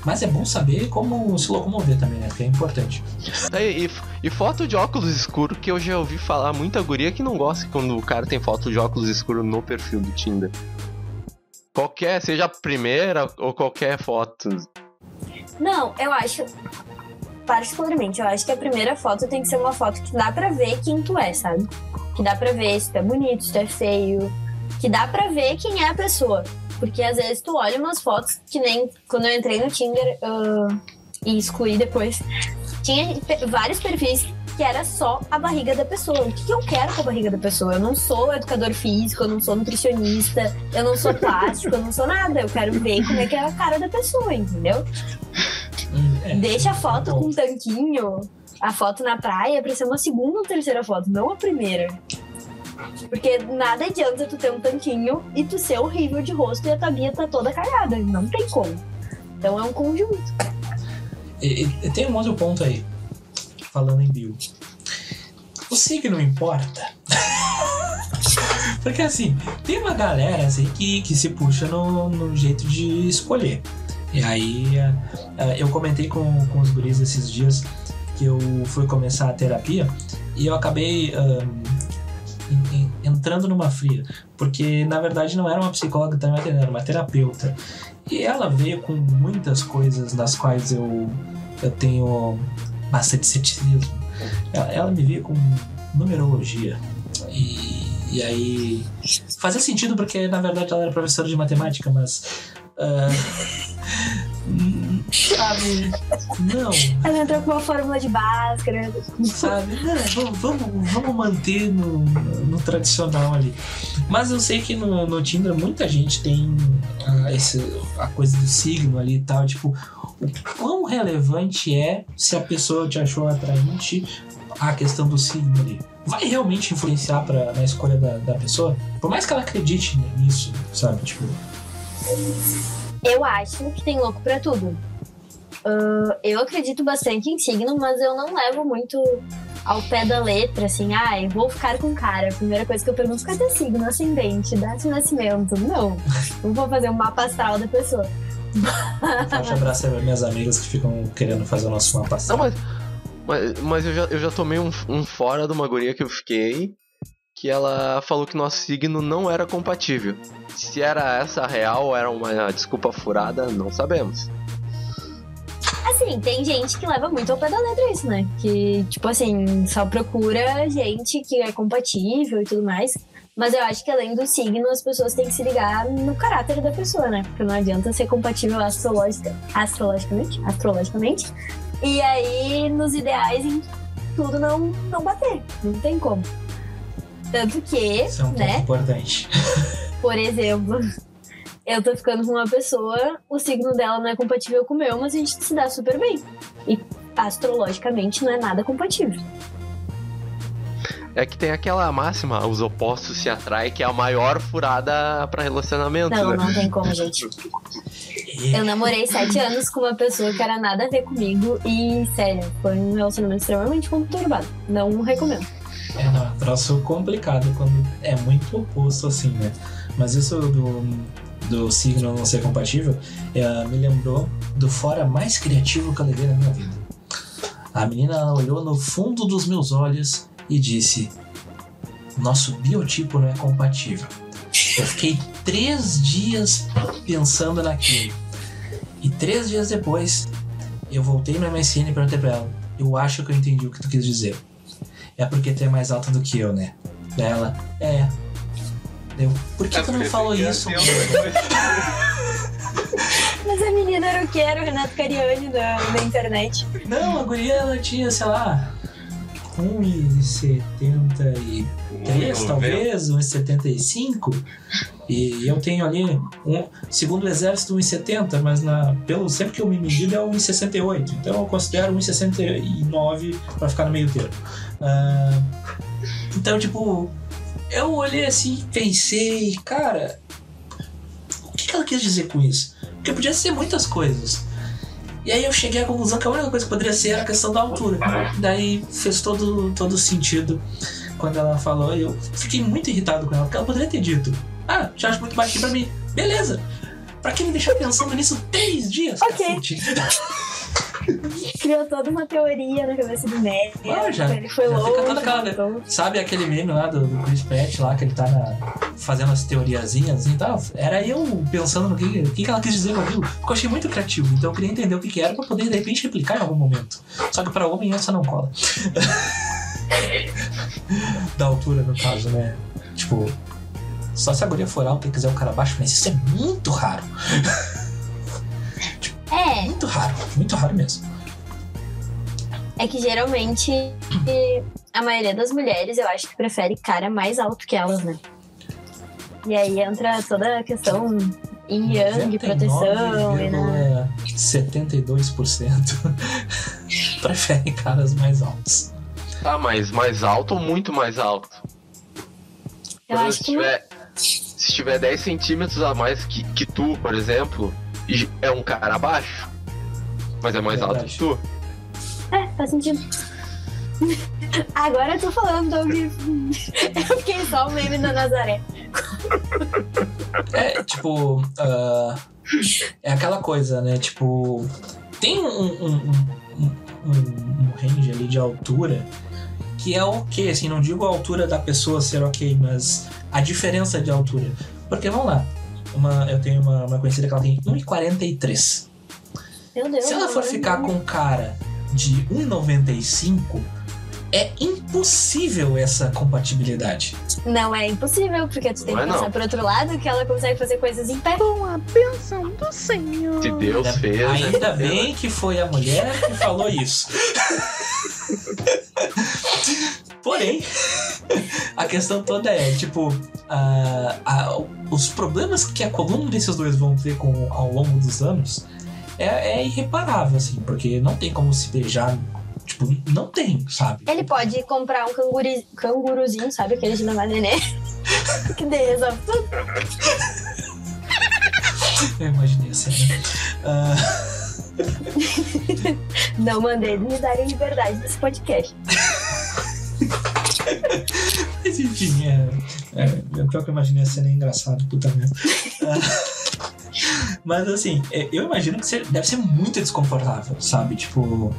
Mas é bom saber como se locomover também, né? Que é importante. E, e- e foto de óculos escuro, que eu já ouvi falar muita guria que não gosta quando o cara tem foto de óculos escuro no perfil do Tinder. Qualquer, seja a primeira ou qualquer foto. Não, eu acho. Particularmente, eu acho que a primeira foto tem que ser uma foto que dá pra ver quem tu é, sabe? Que dá pra ver se tu é bonito, se tu é feio. Que dá pra ver quem é a pessoa. Porque às vezes tu olha umas fotos que nem quando eu entrei no Tinder ah, e excluí depois. Tinha vários perfis que era só a barriga da pessoa. O que, que eu quero com a barriga da pessoa? Eu não sou educador físico, eu não sou nutricionista, eu não sou plástico, eu não sou nada. Eu quero ver como é que é a cara da pessoa, entendeu? É, Deixa a foto com um tanquinho, a foto na praia, pra ser uma segunda ou terceira foto, não a primeira. Porque nada adianta tu ter um tanquinho e tu ser horrível de rosto e a tua bia tá toda cagada. Não tem como. Então é um conjunto. E, e tem um outro ponto aí, falando em bio. O signo importa? Porque assim, tem uma galera assim, que, que se puxa no, no jeito de escolher. E aí, eh, eh, eu comentei com, com os guris esses dias que eu fui começar a terapia e eu acabei en- entrando numa fria. Porque na verdade não era uma psicóloga que estava atendendo, era uma terapeuta. E ela veio com muitas coisas das quais eu eu tenho bastante ceticismo. Ela, ela me via com numerologia. E, e aí. Fazia sentido porque na verdade ela era professora de matemática, mas. Hum, sabe? Não. Ela entrou com uma fórmula de Bhaskara. sabe? Não, vamos, vamos, vamos manter no, no tradicional ali. Mas eu sei que no, no Tinder muita gente tem ah, esse, a coisa do signo ali e tal. Tipo, o quão relevante é se a pessoa te achou atraente a questão do signo ali? Vai realmente influenciar pra, na escolha da, da pessoa? Por mais que ela acredite nisso, sabe? Tipo, Eu acho que tem louco pra tudo. Ah, eu acredito bastante em signo, mas eu não levo muito ao pé da letra, assim, ah, eu vou ficar com o cara. A primeira coisa que eu pergunto, cadê o signo, ascendente, data de nascimento? Não, não vou fazer um mapa astral da pessoa. forte abraço aí minhas amigas que ficam querendo fazer o nosso mapa Não, astral. mas, mas, mas eu, já, eu já tomei um, um fora de uma guria que eu fiquei. Que ela falou que nosso signo não era compatível. Se era essa real ou era uma desculpa furada, não sabemos. Assim, tem gente que leva muito ao pé da letra isso, né? Que, tipo assim, só procura gente que é compatível e tudo mais. Mas eu acho que além do signo, as pessoas têm que se ligar no caráter da pessoa, né? Porque não adianta ser compatível astrologica, astrologicamente, astrologicamente. E aí, nos ideais, em tudo não, não bater. Não tem como. Tanto que, Isso é um ponto né? importante. Por exemplo, eu tô ficando com uma pessoa, o signo dela não é compatível com o meu, mas a gente se dá super bem. E astrologicamente não é nada compatível. É que tem aquela máxima, os opostos se atraem, que é a maior furada pra relacionamento, Não, né? não tem como, gente. Eu namorei sete anos com uma pessoa que era nada a ver comigo e, sério, foi um relacionamento extremamente conturbado. Não recomendo. É, não, é um troço complicado quando é muito oposto assim, né? Mas isso do, do signo não ser compatível é, me lembrou do fora mais criativo que eu levei na minha vida. A menina olhou no fundo dos meus olhos e disse: Nosso biotipo não é compatível. Eu fiquei três dias pensando naquilo. E três dias depois, eu voltei no MSN e perguntei pra ela: Eu acho que eu entendi o que tu quis dizer. É porque tu é mais alta do que eu, né? Daí Ela, é. Eu, por que tu não falou isso? mano?" Mas a menina era o que? Era o Renato Cariani da, da internet. Não, a guria ela tinha, sei lá, 1,73 talvez, 1,75. E eu tenho ali, um, segundo o exército, 1,70, mas na, pelo, sempre que eu me medido é 1,68. Então eu considero 1,69 pra ficar no meio termo. Ah, então, tipo, eu olhei assim e pensei, cara, o que que ela quis dizer com isso? Porque podia ser muitas coisas. E aí eu cheguei à conclusão que a única coisa que poderia ser era a questão da altura. Daí fez todo, todo sentido quando ela falou. E eu fiquei muito irritado com ela, porque ela poderia ter dito: Ah, já acho muito baixinho pra mim. Beleza. Pra que me deixar pensando nisso três dias? Ok. Criou toda uma teoria na cabeça do médico. Ah, já- ele foi já aquela- então- Sabe aquele meme lá do, do Chris Pratt lá, que ele tá na- fazendo as teoriazinhas e tal? Era eu pensando no que, o que que ela quis dizer com aquilo. Porque eu achei muito criativo. Então eu queria entender o que, que era pra poder, de repente, replicar em algum momento. Só que pra homem essa não cola. da altura, no caso, né? Tipo, só se a guria for alta e quiser o cara baixo, mas isso é muito raro. É, Muito raro. Muito raro mesmo. é que geralmente a maioria das mulheres eu acho que prefere cara mais alto que elas, né? E aí entra toda a questão yin yang, proteção e né? 72% preferem caras mais altos. Tá, mas mais alto ou muito mais alto? Eu Por acho se tiver, se tiver 10 centímetros a mais que, que tu, por exemplo, é um cara abaixo, mas é mais alto que tu. É, faz sentido. Agora eu tô falando, Doug. Eu fiquei só o meme da Nazaré. É, tipo, ah, é aquela coisa, né? Tipo, tem um, um, um, um- um range ali de altura que é ok, assim, não digo a altura da pessoa ser ok, mas a diferença de altura. Porque, vamos lá, uma, eu tenho uma, uma conhecida que ela tem 1,43. Meu Deus. Se ela for ficar com um cara de 1,95, é impossível essa compatibilidade. Não é impossível, porque tu tem Não que é, passar não. por outro lado que ela consegue fazer coisas em pé. Com a bênção do Senhor. Se Deus Ainda, fez. ainda né? bem que foi a mulher que falou isso. Porém, a questão toda é, tipo, a- a- os problemas que a coluna desses dois vão ter com, ao longo dos anos é, é irreparável, assim, porque não tem como se beijar. Tipo, não tem, sabe? Ele pode comprar um canguri, canguruzinho, sabe? Aquele de levar nenê. que tudo. Eu imaginei a cena. Ah, Não mandei eles me darem liberdade nesse podcast. Mas enfim, é, é, é pior que eu imaginei a cena é engraçado, puta merda. Mas assim, é, eu imagino que deve ser muito desconfortável, sabe? Tipo,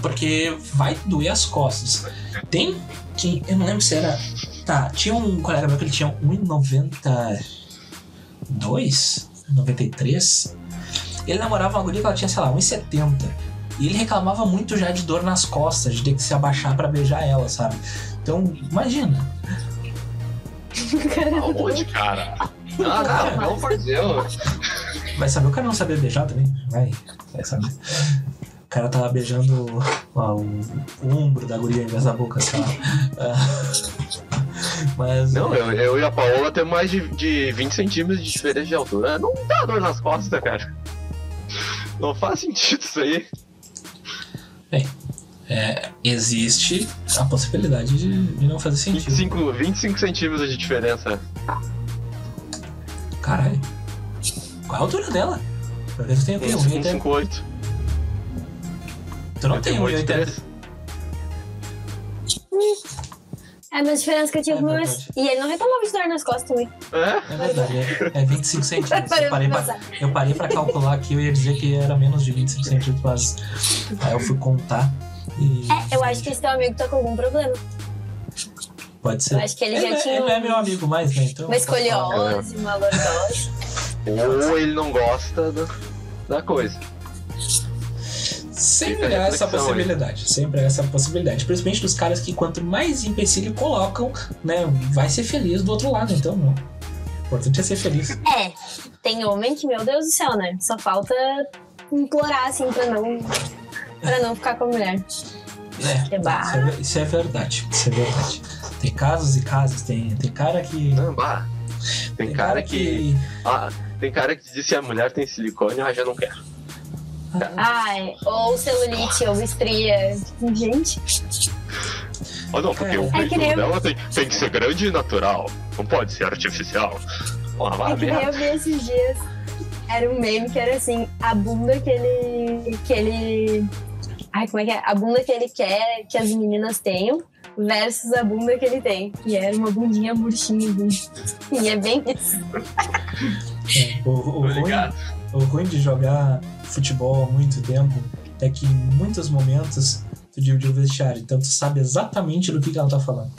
porque vai doer as costas. Tem que, eu não lembro se era. Tá, tinha um colega meu que ele tinha 1,92? 93? Ele namorava uma guria que ela tinha, sei lá, 1,70. E ele reclamava muito já de dor nas costas, de ter que se abaixar pra beijar ela, sabe? Então, imagina. Aonde, cara? Ah, Cara. não, pelo amor de Deus. Vai saber o cara não saber beijar também? Vai, vai saber. O cara tava beijando ó, o, o ombro da guria em vez da boca, sei lá. Ah, Mas. Não, eu, eu e a Paola temos mais de, de 20 centímetros de diferença de altura. Não dá dor nas costas, cara. Não faz sentido isso aí. É, existe a possibilidade de, de não fazer sentido. 25, 25 centímetros de diferença. Caralho. Qual é a altura dela? Porque tu tem o quê? 1,80? 1,58. Tu não tem 1,80. É a mesma diferença que eu tinha É com o meu verdade. ex. E ele não reclamava de dor nas costas também. É? É verdade, é, é 25 centímetros. Eu parei, pra eu parei pra calcular aqui, eu ia dizer que era menos de 25 centímetros, mas aí eu fui contar e É, eu acho que esse teu amigo tá com algum problema. pode ser. Eu acho que ele já não é- tinha ele não é um- meu amigo mais, né? Então, Uma escoliose, uma lordose. Ou ele não gosta do- da coisa. Sempre a há essa reflexão aí. possibilidade. Sempre há essa possibilidade. Principalmente dos caras que quanto mais empecilho colocam, né? Vai ser feliz do outro lado, então não. O importante é ser feliz. É, tem homem que, meu Deus do céu, né? Só falta implorar, assim, pra não, pra não ficar com a mulher. É, Que isso, é, isso é verdade. Isso é verdade. Tem casos e casos. Tem, tem cara que. Não, bah. Tem cara que. Ah, tem cara que diz que a mulher tem silicone, ah, já não quero. Ai, ou celulite, ou estria. Gente, Ah, não, porque É. o É peito eu- dela tem, tem que ser grande e natural. Não pode ser artificial. Vai é que eu vi esses dias. Era um meme que era assim, a bunda que ele. que ele. Ai, como é que é? A bunda que ele quer que as meninas tenham versus a bunda que ele tem. E era uma bundinha murchinha. assim. E é bem isso. É, o, o ruim, o ruim de jogar futebol há muito tempo é que em muitos momentos tu divide o vestiário, então tu sabe exatamente do que, que ela tá falando.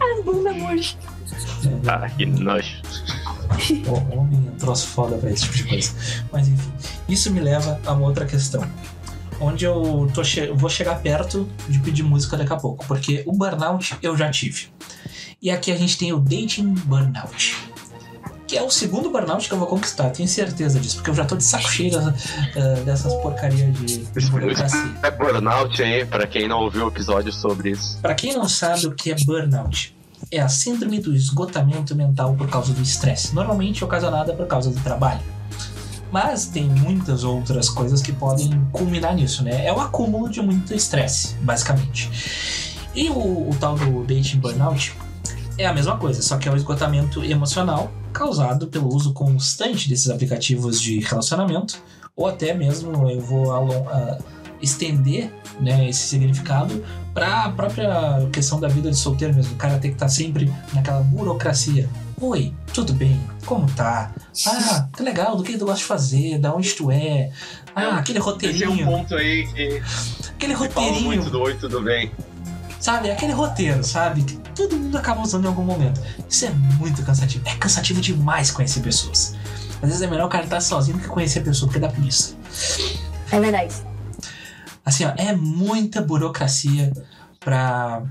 As bundas murchas. Ah, que nojo. O homem é um troço foda pra esse tipo de coisa. Mas enfim, isso me leva a uma outra questão. Onde eu tô che- vou chegar perto de pedir música daqui a pouco, porque o burnout eu já tive. E aqui a gente tem o dating burnout. Que é o segundo burnout que eu vou conquistar, tenho certeza disso, porque eu já tô de saco cheio eh, dessas porcarias de, de burocracia. É burnout, hein? Pra quem não ouviu o episódio sobre isso. Pra quem não sabe o que é burnout, é a síndrome do esgotamento mental por causa do estresse, normalmente ocasionada por causa do trabalho. Mas tem muitas outras coisas que podem culminar nisso, né? É o acúmulo de muito estresse, basicamente. E o, o tal do dating burnout é a mesma coisa, só que é o esgotamento emocional causado pelo uso constante desses aplicativos de relacionamento, ou até mesmo eu vou ah, estender né, esse significado para a própria questão da vida de solteiro mesmo. O cara tem que estar sempre naquela burocracia. Oi, tudo bem? Como tá? Ah, que legal, do que tu gosta de fazer? Da onde tu é? Ah, aquele Esse é um roteirinho. ponto aí que Aquele roteirinho. muito do Oi, tudo bem. Sabe? Aquele roteiro, sabe? Que todo mundo acaba usando em algum momento. Isso é muito cansativo. É cansativo demais conhecer pessoas. Às vezes é melhor o cara estar sozinho que conhecer a pessoa, porque dá preguiça. É verdade. Assim, ó, é muita burocracia pra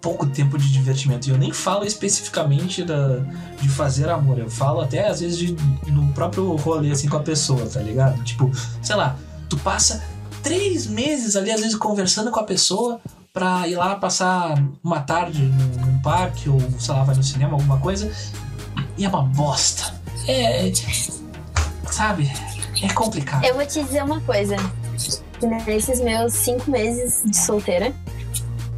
pouco tempo de divertimento. E eu nem falo especificamente da, de fazer amor, eu falo até às vezes de, no próprio rolê assim com a pessoa, tá ligado? Tipo, sei lá, tu passa três meses ali, às vezes, conversando com a pessoa pra ir lá passar uma tarde num, parque ou, sei lá, vai no cinema, alguma coisa, e é uma bosta. É. Sabe? É complicado. Eu vou te dizer uma coisa. Nesses meus cinco meses de solteira,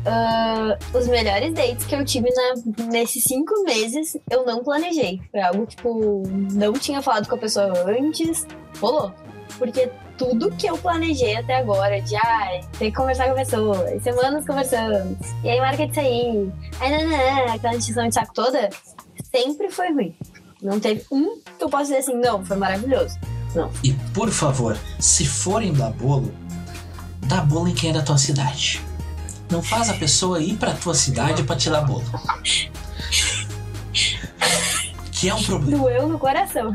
ah, os melhores dates que eu tive na- nesses cinco meses, eu não planejei. Foi algo, tipo, não tinha falado com a pessoa antes, rolou. Porque tudo que eu planejei até agora, de ah, ter que conversar com a pessoa, e semanas conversando, e aí marca de sair, aí não, não, aquela encheção de saco toda, sempre foi ruim. Não teve um que eu posso dizer assim, não, foi maravilhoso. E por favor, se forem dar bolo, dá bolo em quem é da tua cidade. Não faz a pessoa ir pra tua cidade pra te dar bolo. Que é um problema. Doeu no coração.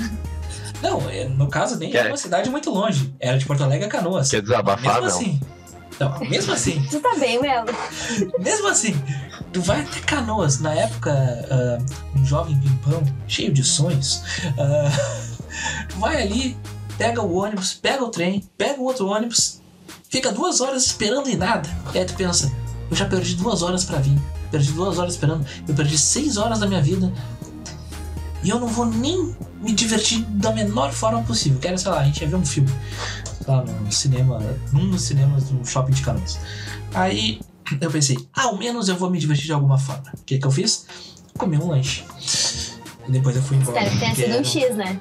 Não, é, no caso nem Quer- era uma cidade muito longe. Era de Porto Alegre a Canoas. Quer desabafar, Mesmo não? assim. Não, mesmo assim, Tu tá bem, Melo? mesmo assim, tu vai até Canoas, na época, ah, um jovem pimpão, cheio de sonhos, ah, tu vai ali, pega o ônibus, pega o trem, pega o outro ônibus, fica duas horas esperando em nada. E aí tu pensa, eu já perdi duas horas pra vir, perdi duas horas esperando, eu perdi seis horas da minha vida e eu não vou nem me divertir da menor forma possível. Quero, sei lá, a gente ia ver um filme lá no cinema, num dos cinemas do shopping de Canoas. Aí eu pensei, ao menos eu vou me divertir de alguma forma. O que que eu fiz? Comi um lanche. E depois eu fui embora. Espero que tenha sido um X, né?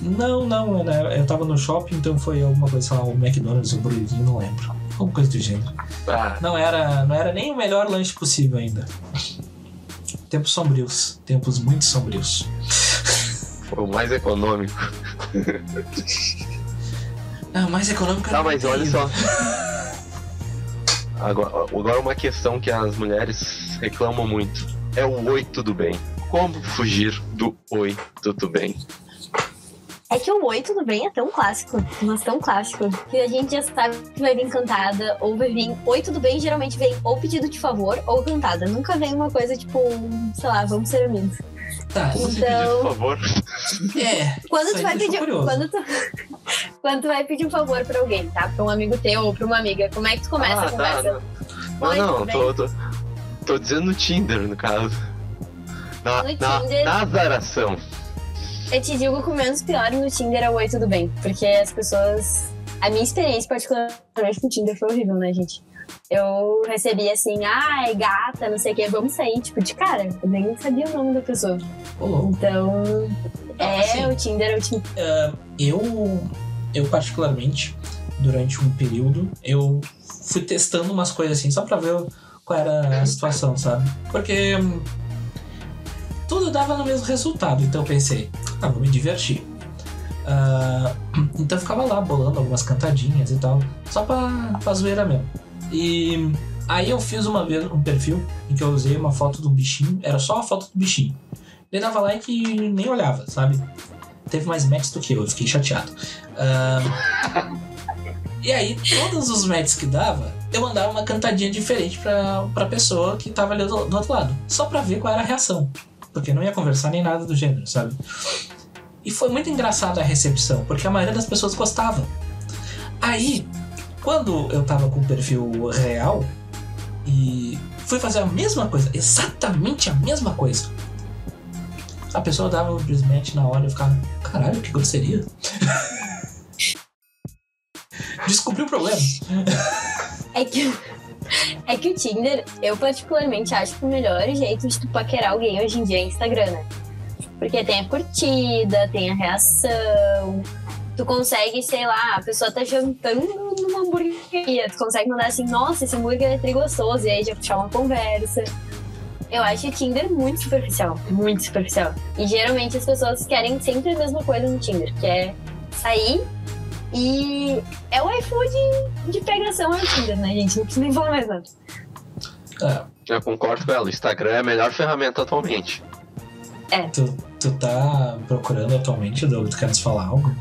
Não, não, eu tava no shopping, então foi alguma coisa, sei lá, o McDonald's, o Burger King, não lembro. Alguma coisa do gênero. Ah, Não era, não era nem o melhor lanche possível ainda. Tempos sombrios. Tempos muito sombrios. Foi o mais econômico. Ah, mais econômico Tá, mas olha só. Agora, agora uma questão que as mulheres reclamam muito. É o oi, tudo bem. Como fugir do oi, tudo bem? É que o Oi, tudo bem, é tão clássico, mas tão clássico, que a gente já sabe que vai vir cantada, ou vai vir Oi, tudo bem, geralmente vem ou pedido de favor ou cantada. Nunca vem uma coisa tipo, sei lá, vamos ser amigos. Tá, Então- por favor. é. Quando Isso tu vai pedir. Quando tu, quando tu vai pedir um favor pra alguém, tá? Pra um amigo teu ou pra uma amiga, como é que tu começa Ah, a tá, conversa? não. Oi, Ah, não, tudo tô, tô, tô dizendo no Tinder, no caso. Na, No na, Tinder. na azaração. Eu te digo que o menos pior no Tinder é o Oi, tudo bem. Porque as pessoas. A minha experiência, particularmente com o Tinder, foi horrível, né, gente? Eu recebi assim, ai, gata, não sei o que, vamos sair, tipo, de cara. Eu nem sabia o nome da pessoa. Louco. Então, é, assim, o Tinder é o Tinder. eu, eu particularmente, durante um período, eu fui testando umas coisas assim, só pra ver qual era a situação, sabe? Porque hum, tudo dava no mesmo resultado, então eu pensei, ah, vou me divertir. Ah, então eu ficava lá bolando algumas cantadinhas e tal, só pra, pra zoeira mesmo. E aí eu fiz uma vez um perfil em que eu usei uma foto de um bichinho, era só a foto do bichinho. Ele dava like e nem olhava, sabe? Teve mais matches do que eu, eu fiquei chateado. Ah, e aí, todos os matches que dava, eu mandava uma cantadinha diferente pra, pra pessoa que tava ali do, do outro lado. Só pra ver qual era a reação. Porque não ia conversar nem nada do gênero, sabe? E foi muito engraçado a recepção, porque a maioria das pessoas gostava. Aí, quando eu tava com o perfil real e fui fazer a mesma coisa, exatamente a mesma coisa. A pessoa dava desmatch na hora e ficava, caralho, que grosseria. Descobri o problema. É que, é que o Tinder, eu particularmente acho que o melhor jeito de tu paquerar alguém hoje em dia é Instagram, né? Porque tem a curtida, tem a reação. Tu consegue, sei lá, a pessoa tá jantando numa hamburgueria. Tu consegue mandar assim, nossa, esse hambúrguer é trigostoso. E aí já puxar uma conversa. Eu acho o Tinder muito superficial. Muito superficial. E geralmente as pessoas querem sempre a mesma coisa no Tinder, que é sair e é o iFood de pegação é o Tinder, né, gente? Não precisa nem falar mais nada. Ah, Eu concordo com ela. O Instagram é a melhor ferramenta atualmente. tu, Tu tá procurando atualmente, Doug? Tu quer nos falar algo?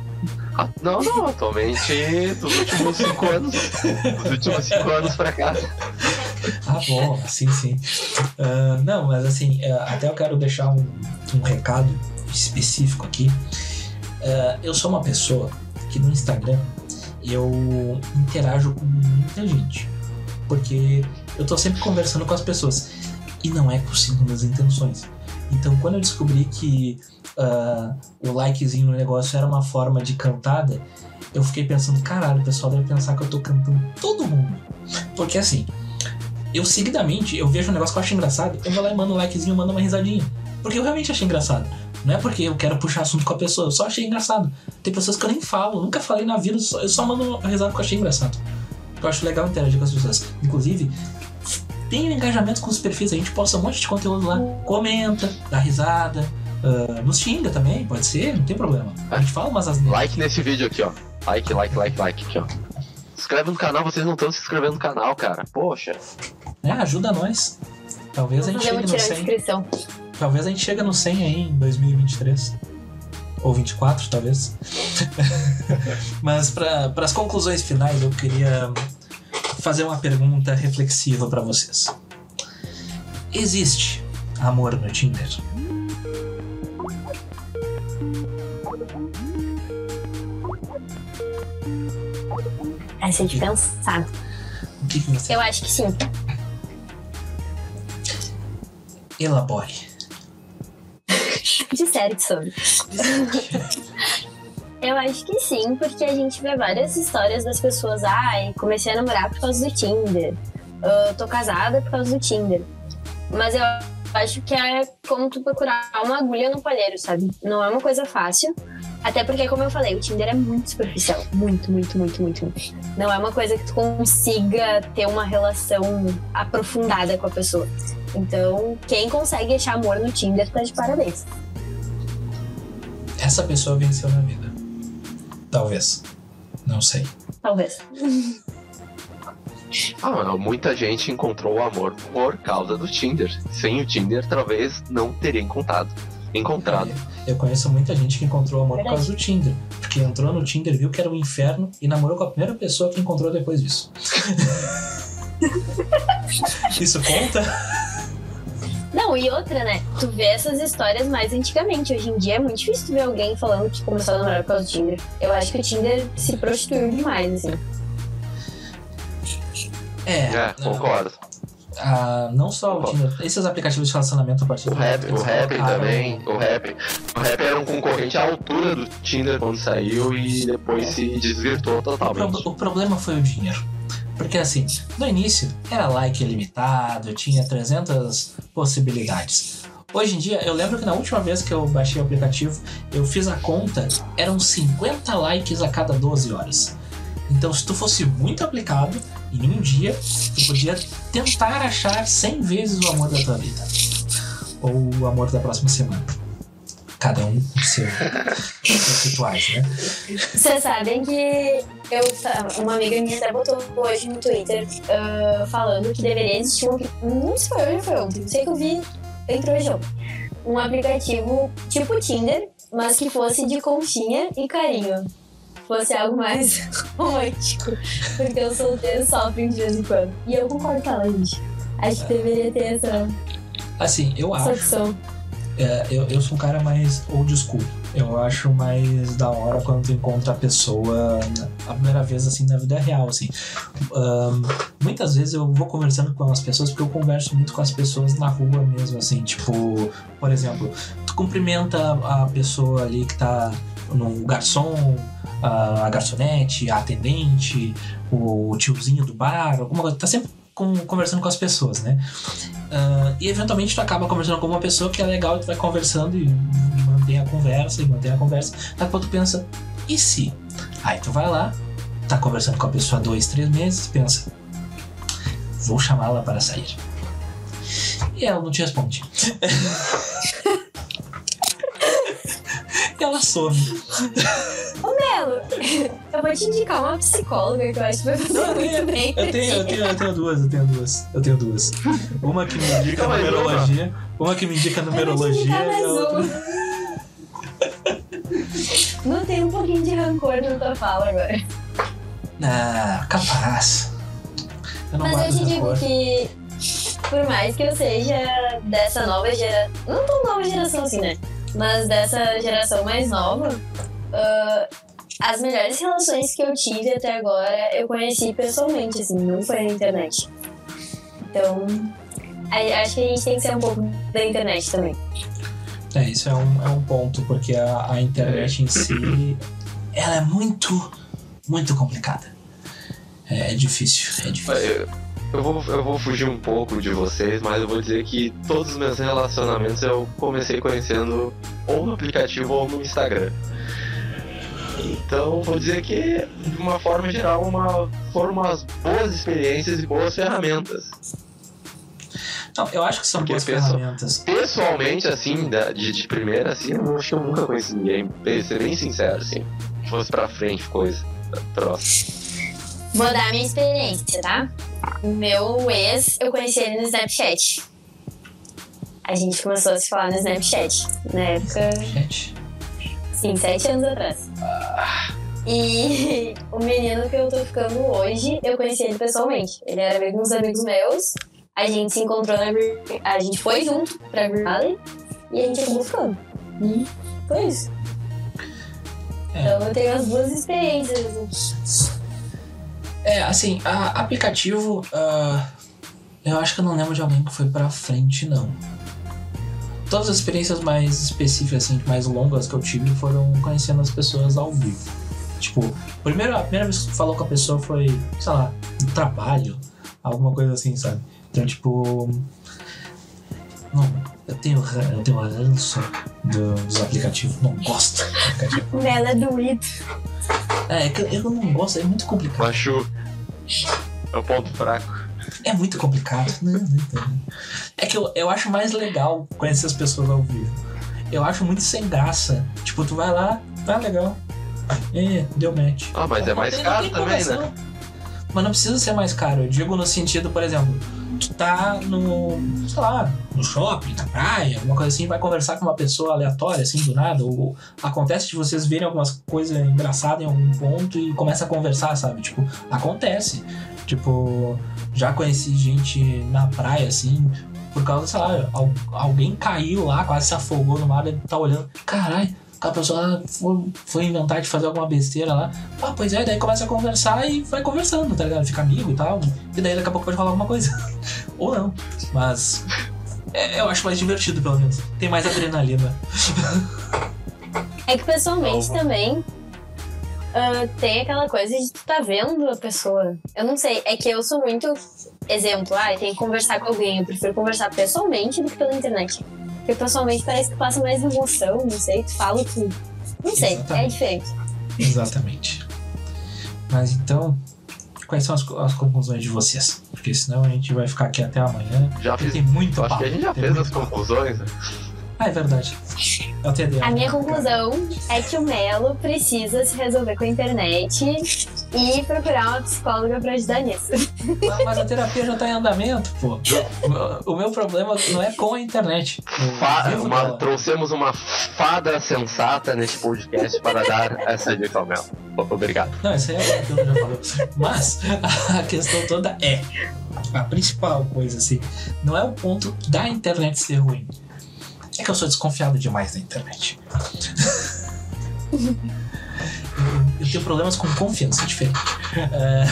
Não, não, atualmente dos últimos cinco anos. Dos últimos cinco anos pra cá. Ah, bom, sim, sim. Ah, não, mas assim, ah, até eu quero deixar um, um recado específico aqui. Ah, eu sou uma pessoa que no Instagram eu interajo com muita gente. Porque eu tô sempre conversando com as pessoas. E não é com segundas intenções. Então, quando eu descobri que ah, o likezinho no negócio era uma forma de cantada, eu fiquei pensando, caralho, o pessoal deve pensar que eu tô cantando todo mundo. Porque assim, eu seguidamente, eu vejo um negócio que eu acho engraçado, eu vou lá e mando um likezinho, mando uma risadinha. Porque eu realmente achei engraçado. Não é porque eu quero puxar assunto com a pessoa, eu só achei engraçado. Tem pessoas que eu nem falo, nunca falei na vida, eu só mando uma risada porque eu achei engraçado. Eu acho legal interagir com as pessoas. Inclusive, tem engajamento com os perfis, a gente posta um monte de conteúdo lá. Comenta, dá risada, ah, nos xinga também, pode ser, não tem problema. A gente fala umas asneiras. Like nesse vídeo aqui, ó. Like, like, like, like aqui, ó. Se inscreve no canal, vocês não estão se inscrevendo no canal, cara. Poxa. É, ajuda nós. Talvez a gente chegue no tirar a 100. inscrição. Talvez a gente chegue no 100 aí em 2023. Ou 24, talvez. Mas para as conclusões finais, eu queria fazer uma pergunta reflexiva para vocês. Existe amor no Tinder? Essa é de pensar. O que, que você Eu acho que sim. elabore? Disseram que sobre. Eu acho que sim, porque a gente vê várias histórias das pessoas. Ai, comecei a namorar por causa do Tinder. Eu tô casada por causa do Tinder. Mas eu acho que é como tu procurar uma agulha no palheiro, sabe? Não é uma coisa fácil. Até porque, como eu falei, o Tinder é muito superficial. Muito, muito, muito, muito. muito. Não é uma coisa que tu consiga ter uma relação aprofundada com a pessoa. Então, quem consegue achar amor no Tinder tá de parabéns. Essa pessoa venceu na vida. Talvez. Não sei. Talvez. Ah, muita gente encontrou o amor por causa do Tinder. Sem o Tinder, talvez não teria encontrado. Encontrado. Eu conheço muita gente que encontrou amor por causa do Tinder. Porque entrou no Tinder, viu que era um inferno e namorou com a primeira pessoa que encontrou depois disso. Isso conta? Não, e outra, né? Tu vê essas histórias mais antigamente. Hoje em dia é muito difícil tu ver alguém falando que começou a namorar por causa do Tinder. Eu acho que o Tinder se prostituiu demais, assim. É, concordo. Ah, não só o Tinder, esses aplicativos de relacionamento a partir O do rap, o rap também, o rap. O rap era um concorrente à altura do Tinder quando saiu e depois se desvirtuou O, pro- totalmente. o problema foi o dinheiro. Porque assim, no início era like ilimitado, tinha 300 possibilidades. Hoje em dia, eu lembro que na última vez que eu baixei o aplicativo, eu fiz a conta, eram 50 likes a cada 12 horas. Então, se tu fosse muito aplicado, em um dia, tu podia tentar achar 100 vezes o amor da tua vida. Ou o amor da próxima semana. Cada um com seu, seus rituais, né? Vocês sabem que eu, uma amiga minha até botou hoje no Twitter ah, falando que deveria existir um. Não sei, foi hoje, foi ontem. Não sei que eu vi, entrou hoje ontem. Um aplicativo tipo Tinder, mas que fosse de conchinha e carinho. Fosse algo mais romântico. Porque os solteiros sofrem de vez em quando. E eu concordo com ela, gente. Acho que deveria ter essa, Assim, eu essa acho. opção. É, eu, eu sou um cara mais old school. Eu acho mais da hora quando tu encontra a pessoa a primeira vez, assim, na vida real, assim. Ahn, muitas vezes eu vou conversando com as pessoas porque eu converso muito com as pessoas na rua mesmo, assim. Tipo, por exemplo, tu cumprimenta a pessoa ali que tá no garçom, a a garçonete, a atendente, o tiozinho do bar, alguma coisa. Tá sempre com- conversando com as pessoas, né? Ah, e eventualmente tu acaba conversando com uma pessoa que é legal, e tu vai conversando e mantém a conversa e mantém a conversa. Daqui a pouco tu pensa, e se? Aí tu vai lá, tá conversando com a pessoa dois, três meses, pensa, vou chamá-la para sair. E ela não te responde. ela some. Melo, eu vou te indicar uma psicóloga que eu acho que vai fazer muito bem. Eu tenho, eu tenho, eu tenho duas, eu tenho duas. Eu tenho duas. Uma que me indica numerologia, uma que me indica Eu vou te numerologia e a outra. uma. Notei um pouquinho de rancor na tua fala agora. Ah, capaz. Eu não Mas eu te digo que, por mais que eu seja dessa nova geração. Não tão nova geração assim, né? Mas dessa geração mais nova, ah, as melhores relações que eu tive até agora eu conheci pessoalmente, assim, não foi na internet. Então, acho que a gente tem que ser um pouco da internet também. É, isso é um, é um ponto, porque a, a internet em si, ela é muito, muito complicada. É, é difícil, é difícil. Eu, eu vou, eu vou fugir um pouco de vocês, mas eu vou dizer que todos os meus relacionamentos eu comecei conhecendo ou no aplicativo ou no Instagram. Então vou dizer que, de uma forma geral, uma, foram umas boas experiências e boas ferramentas. Não, eu acho que são Porque boas pensa- ferramentas. Pessoalmente, assim, de, de primeira, assim, eu acho que eu nunca conheci ninguém. Pra ser bem sincero, assim. Se fosse pra frente, coisa. Próximo. Vou dar a minha experiência, tá? O meu ex, eu conheci ele no Snapchat. A gente começou a se falar no Snapchat. Na época, Gente, sim, sete anos atrás. E o menino que eu tô ficando hoje, eu conheci ele pessoalmente. Ele era amigo uns amigos meus. A gente se encontrou na. A gente foi junto pra Beer Valley e a gente acabou ficando. E foi isso. É. Então eu tenho as duas experiências. É, assim, a, aplicativo, ah, eu acho que eu não lembro de alguém que foi pra frente, não. Todas as experiências mais específicas, assim, mais longas que eu tive foram conhecendo as pessoas ao vivo. Tipo, primeiro, a primeira vez que tu falou com a pessoa foi, sei lá, no trabalho, alguma coisa assim, sabe? Então, tipo. Não, eu tenho, eu tenho ranço do- dos aplicativos, não gosto do aplicativo. Ela é doído. É, é que eu, eu não gosto, é muito complicado. Machu. É o ponto fraco. É muito complicado. Não, não entendo. É que eu, eu acho mais legal conhecer as pessoas ao vivo. Eu acho muito sem graça. Tipo, tu vai lá, tá legal. É, deu match. Ah, mas é mais caro também, né? Mas não precisa ser mais caro. Eu digo no sentido, por exemplo, tu tá no, sei lá, no shopping, na praia, alguma coisa assim, vai conversar com uma pessoa aleatória, assim, do nada, ou acontece de vocês verem algumas coisas engraçadas em algum ponto e começa a conversar, sabe? Tipo, acontece. Tipo, já conheci gente na praia, assim, por causa, sei lá, al- alguém caiu lá, quase se afogou no mar, ele tá olhando, caralho, aquela pessoa foi, foi inventar de fazer alguma besteira lá. Ah, pois é, daí começa a conversar e vai conversando, tá ligado? Fica amigo e tal. E daí daqui a pouco pode falar alguma coisa. Ou não. Mas é, eu acho mais divertido, pelo menos. Tem mais adrenalina. É que pessoalmente Salva. também ah, tem aquela coisa de tu tá vendo a pessoa. Eu não sei, é que eu sou muito exemplo, ah, tem que conversar com alguém. Eu prefiro conversar pessoalmente do que pela internet. Porque pessoalmente parece que passa mais emoção, não sei, tu fala que. Não sei, é Exatamente. diferente. Exatamente. Mas então, quais são as, as conclusões de vocês? Porque senão a gente vai ficar aqui até amanhã. Já fiz. tem muito Acho papo. que a gente já tem fez as papo. conclusões. né? Ah, é verdade. É o TDA. A minha conclusão é que o Melo precisa se resolver com a internet e procurar uma psicóloga pra ajudar nisso. Mas a terapia já tá em andamento, pô. O meu problema não é com a internet. Uma- trouxemos uma fada sensata nesse podcast para dar essa dica ao Mel. Obrigado. Não, isso aí é o que eu já falou. Mas a questão toda é a principal coisa, assim, não é o ponto da internet ser ruim. É que eu sou desconfiado demais da internet. eu, eu tenho problemas com confiança, diferente. É,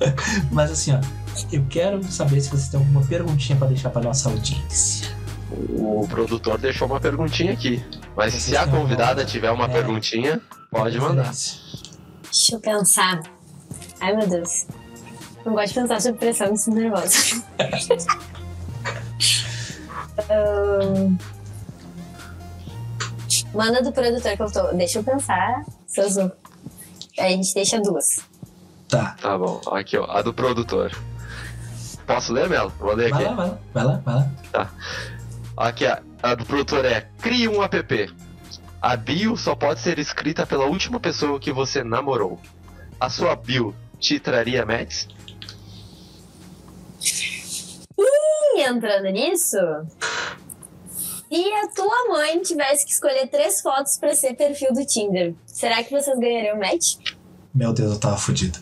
mas assim, ó, eu quero saber se você tem alguma perguntinha pra deixar pra nossa audiência. O produtor deixou uma perguntinha aqui. Mas se a convidada tiver uma É. perguntinha, pode mandar. Deixa eu pensar. Ai, meu Deus. Não gosto de pensar sob pressão, me sinto nervosa. Manda do produtor que eu tô. Deixa eu pensar. Aí a gente deixa duas. Tá. Tá bom, aqui ó, a do produtor. Posso ler, Melo? Vou ler Vai aqui. lá, vai lá, vai lá, vai lá. Aqui, a, a do produtor é Crie um app. A bio só pode ser escrita pela última pessoa que você namorou. A sua bio te traria match? E entrando nisso, Se a tua mãe tivesse que escolher três fotos pra ser perfil do Tinder, será que vocês ganhariam match? Meu Deus, eu tava fudido.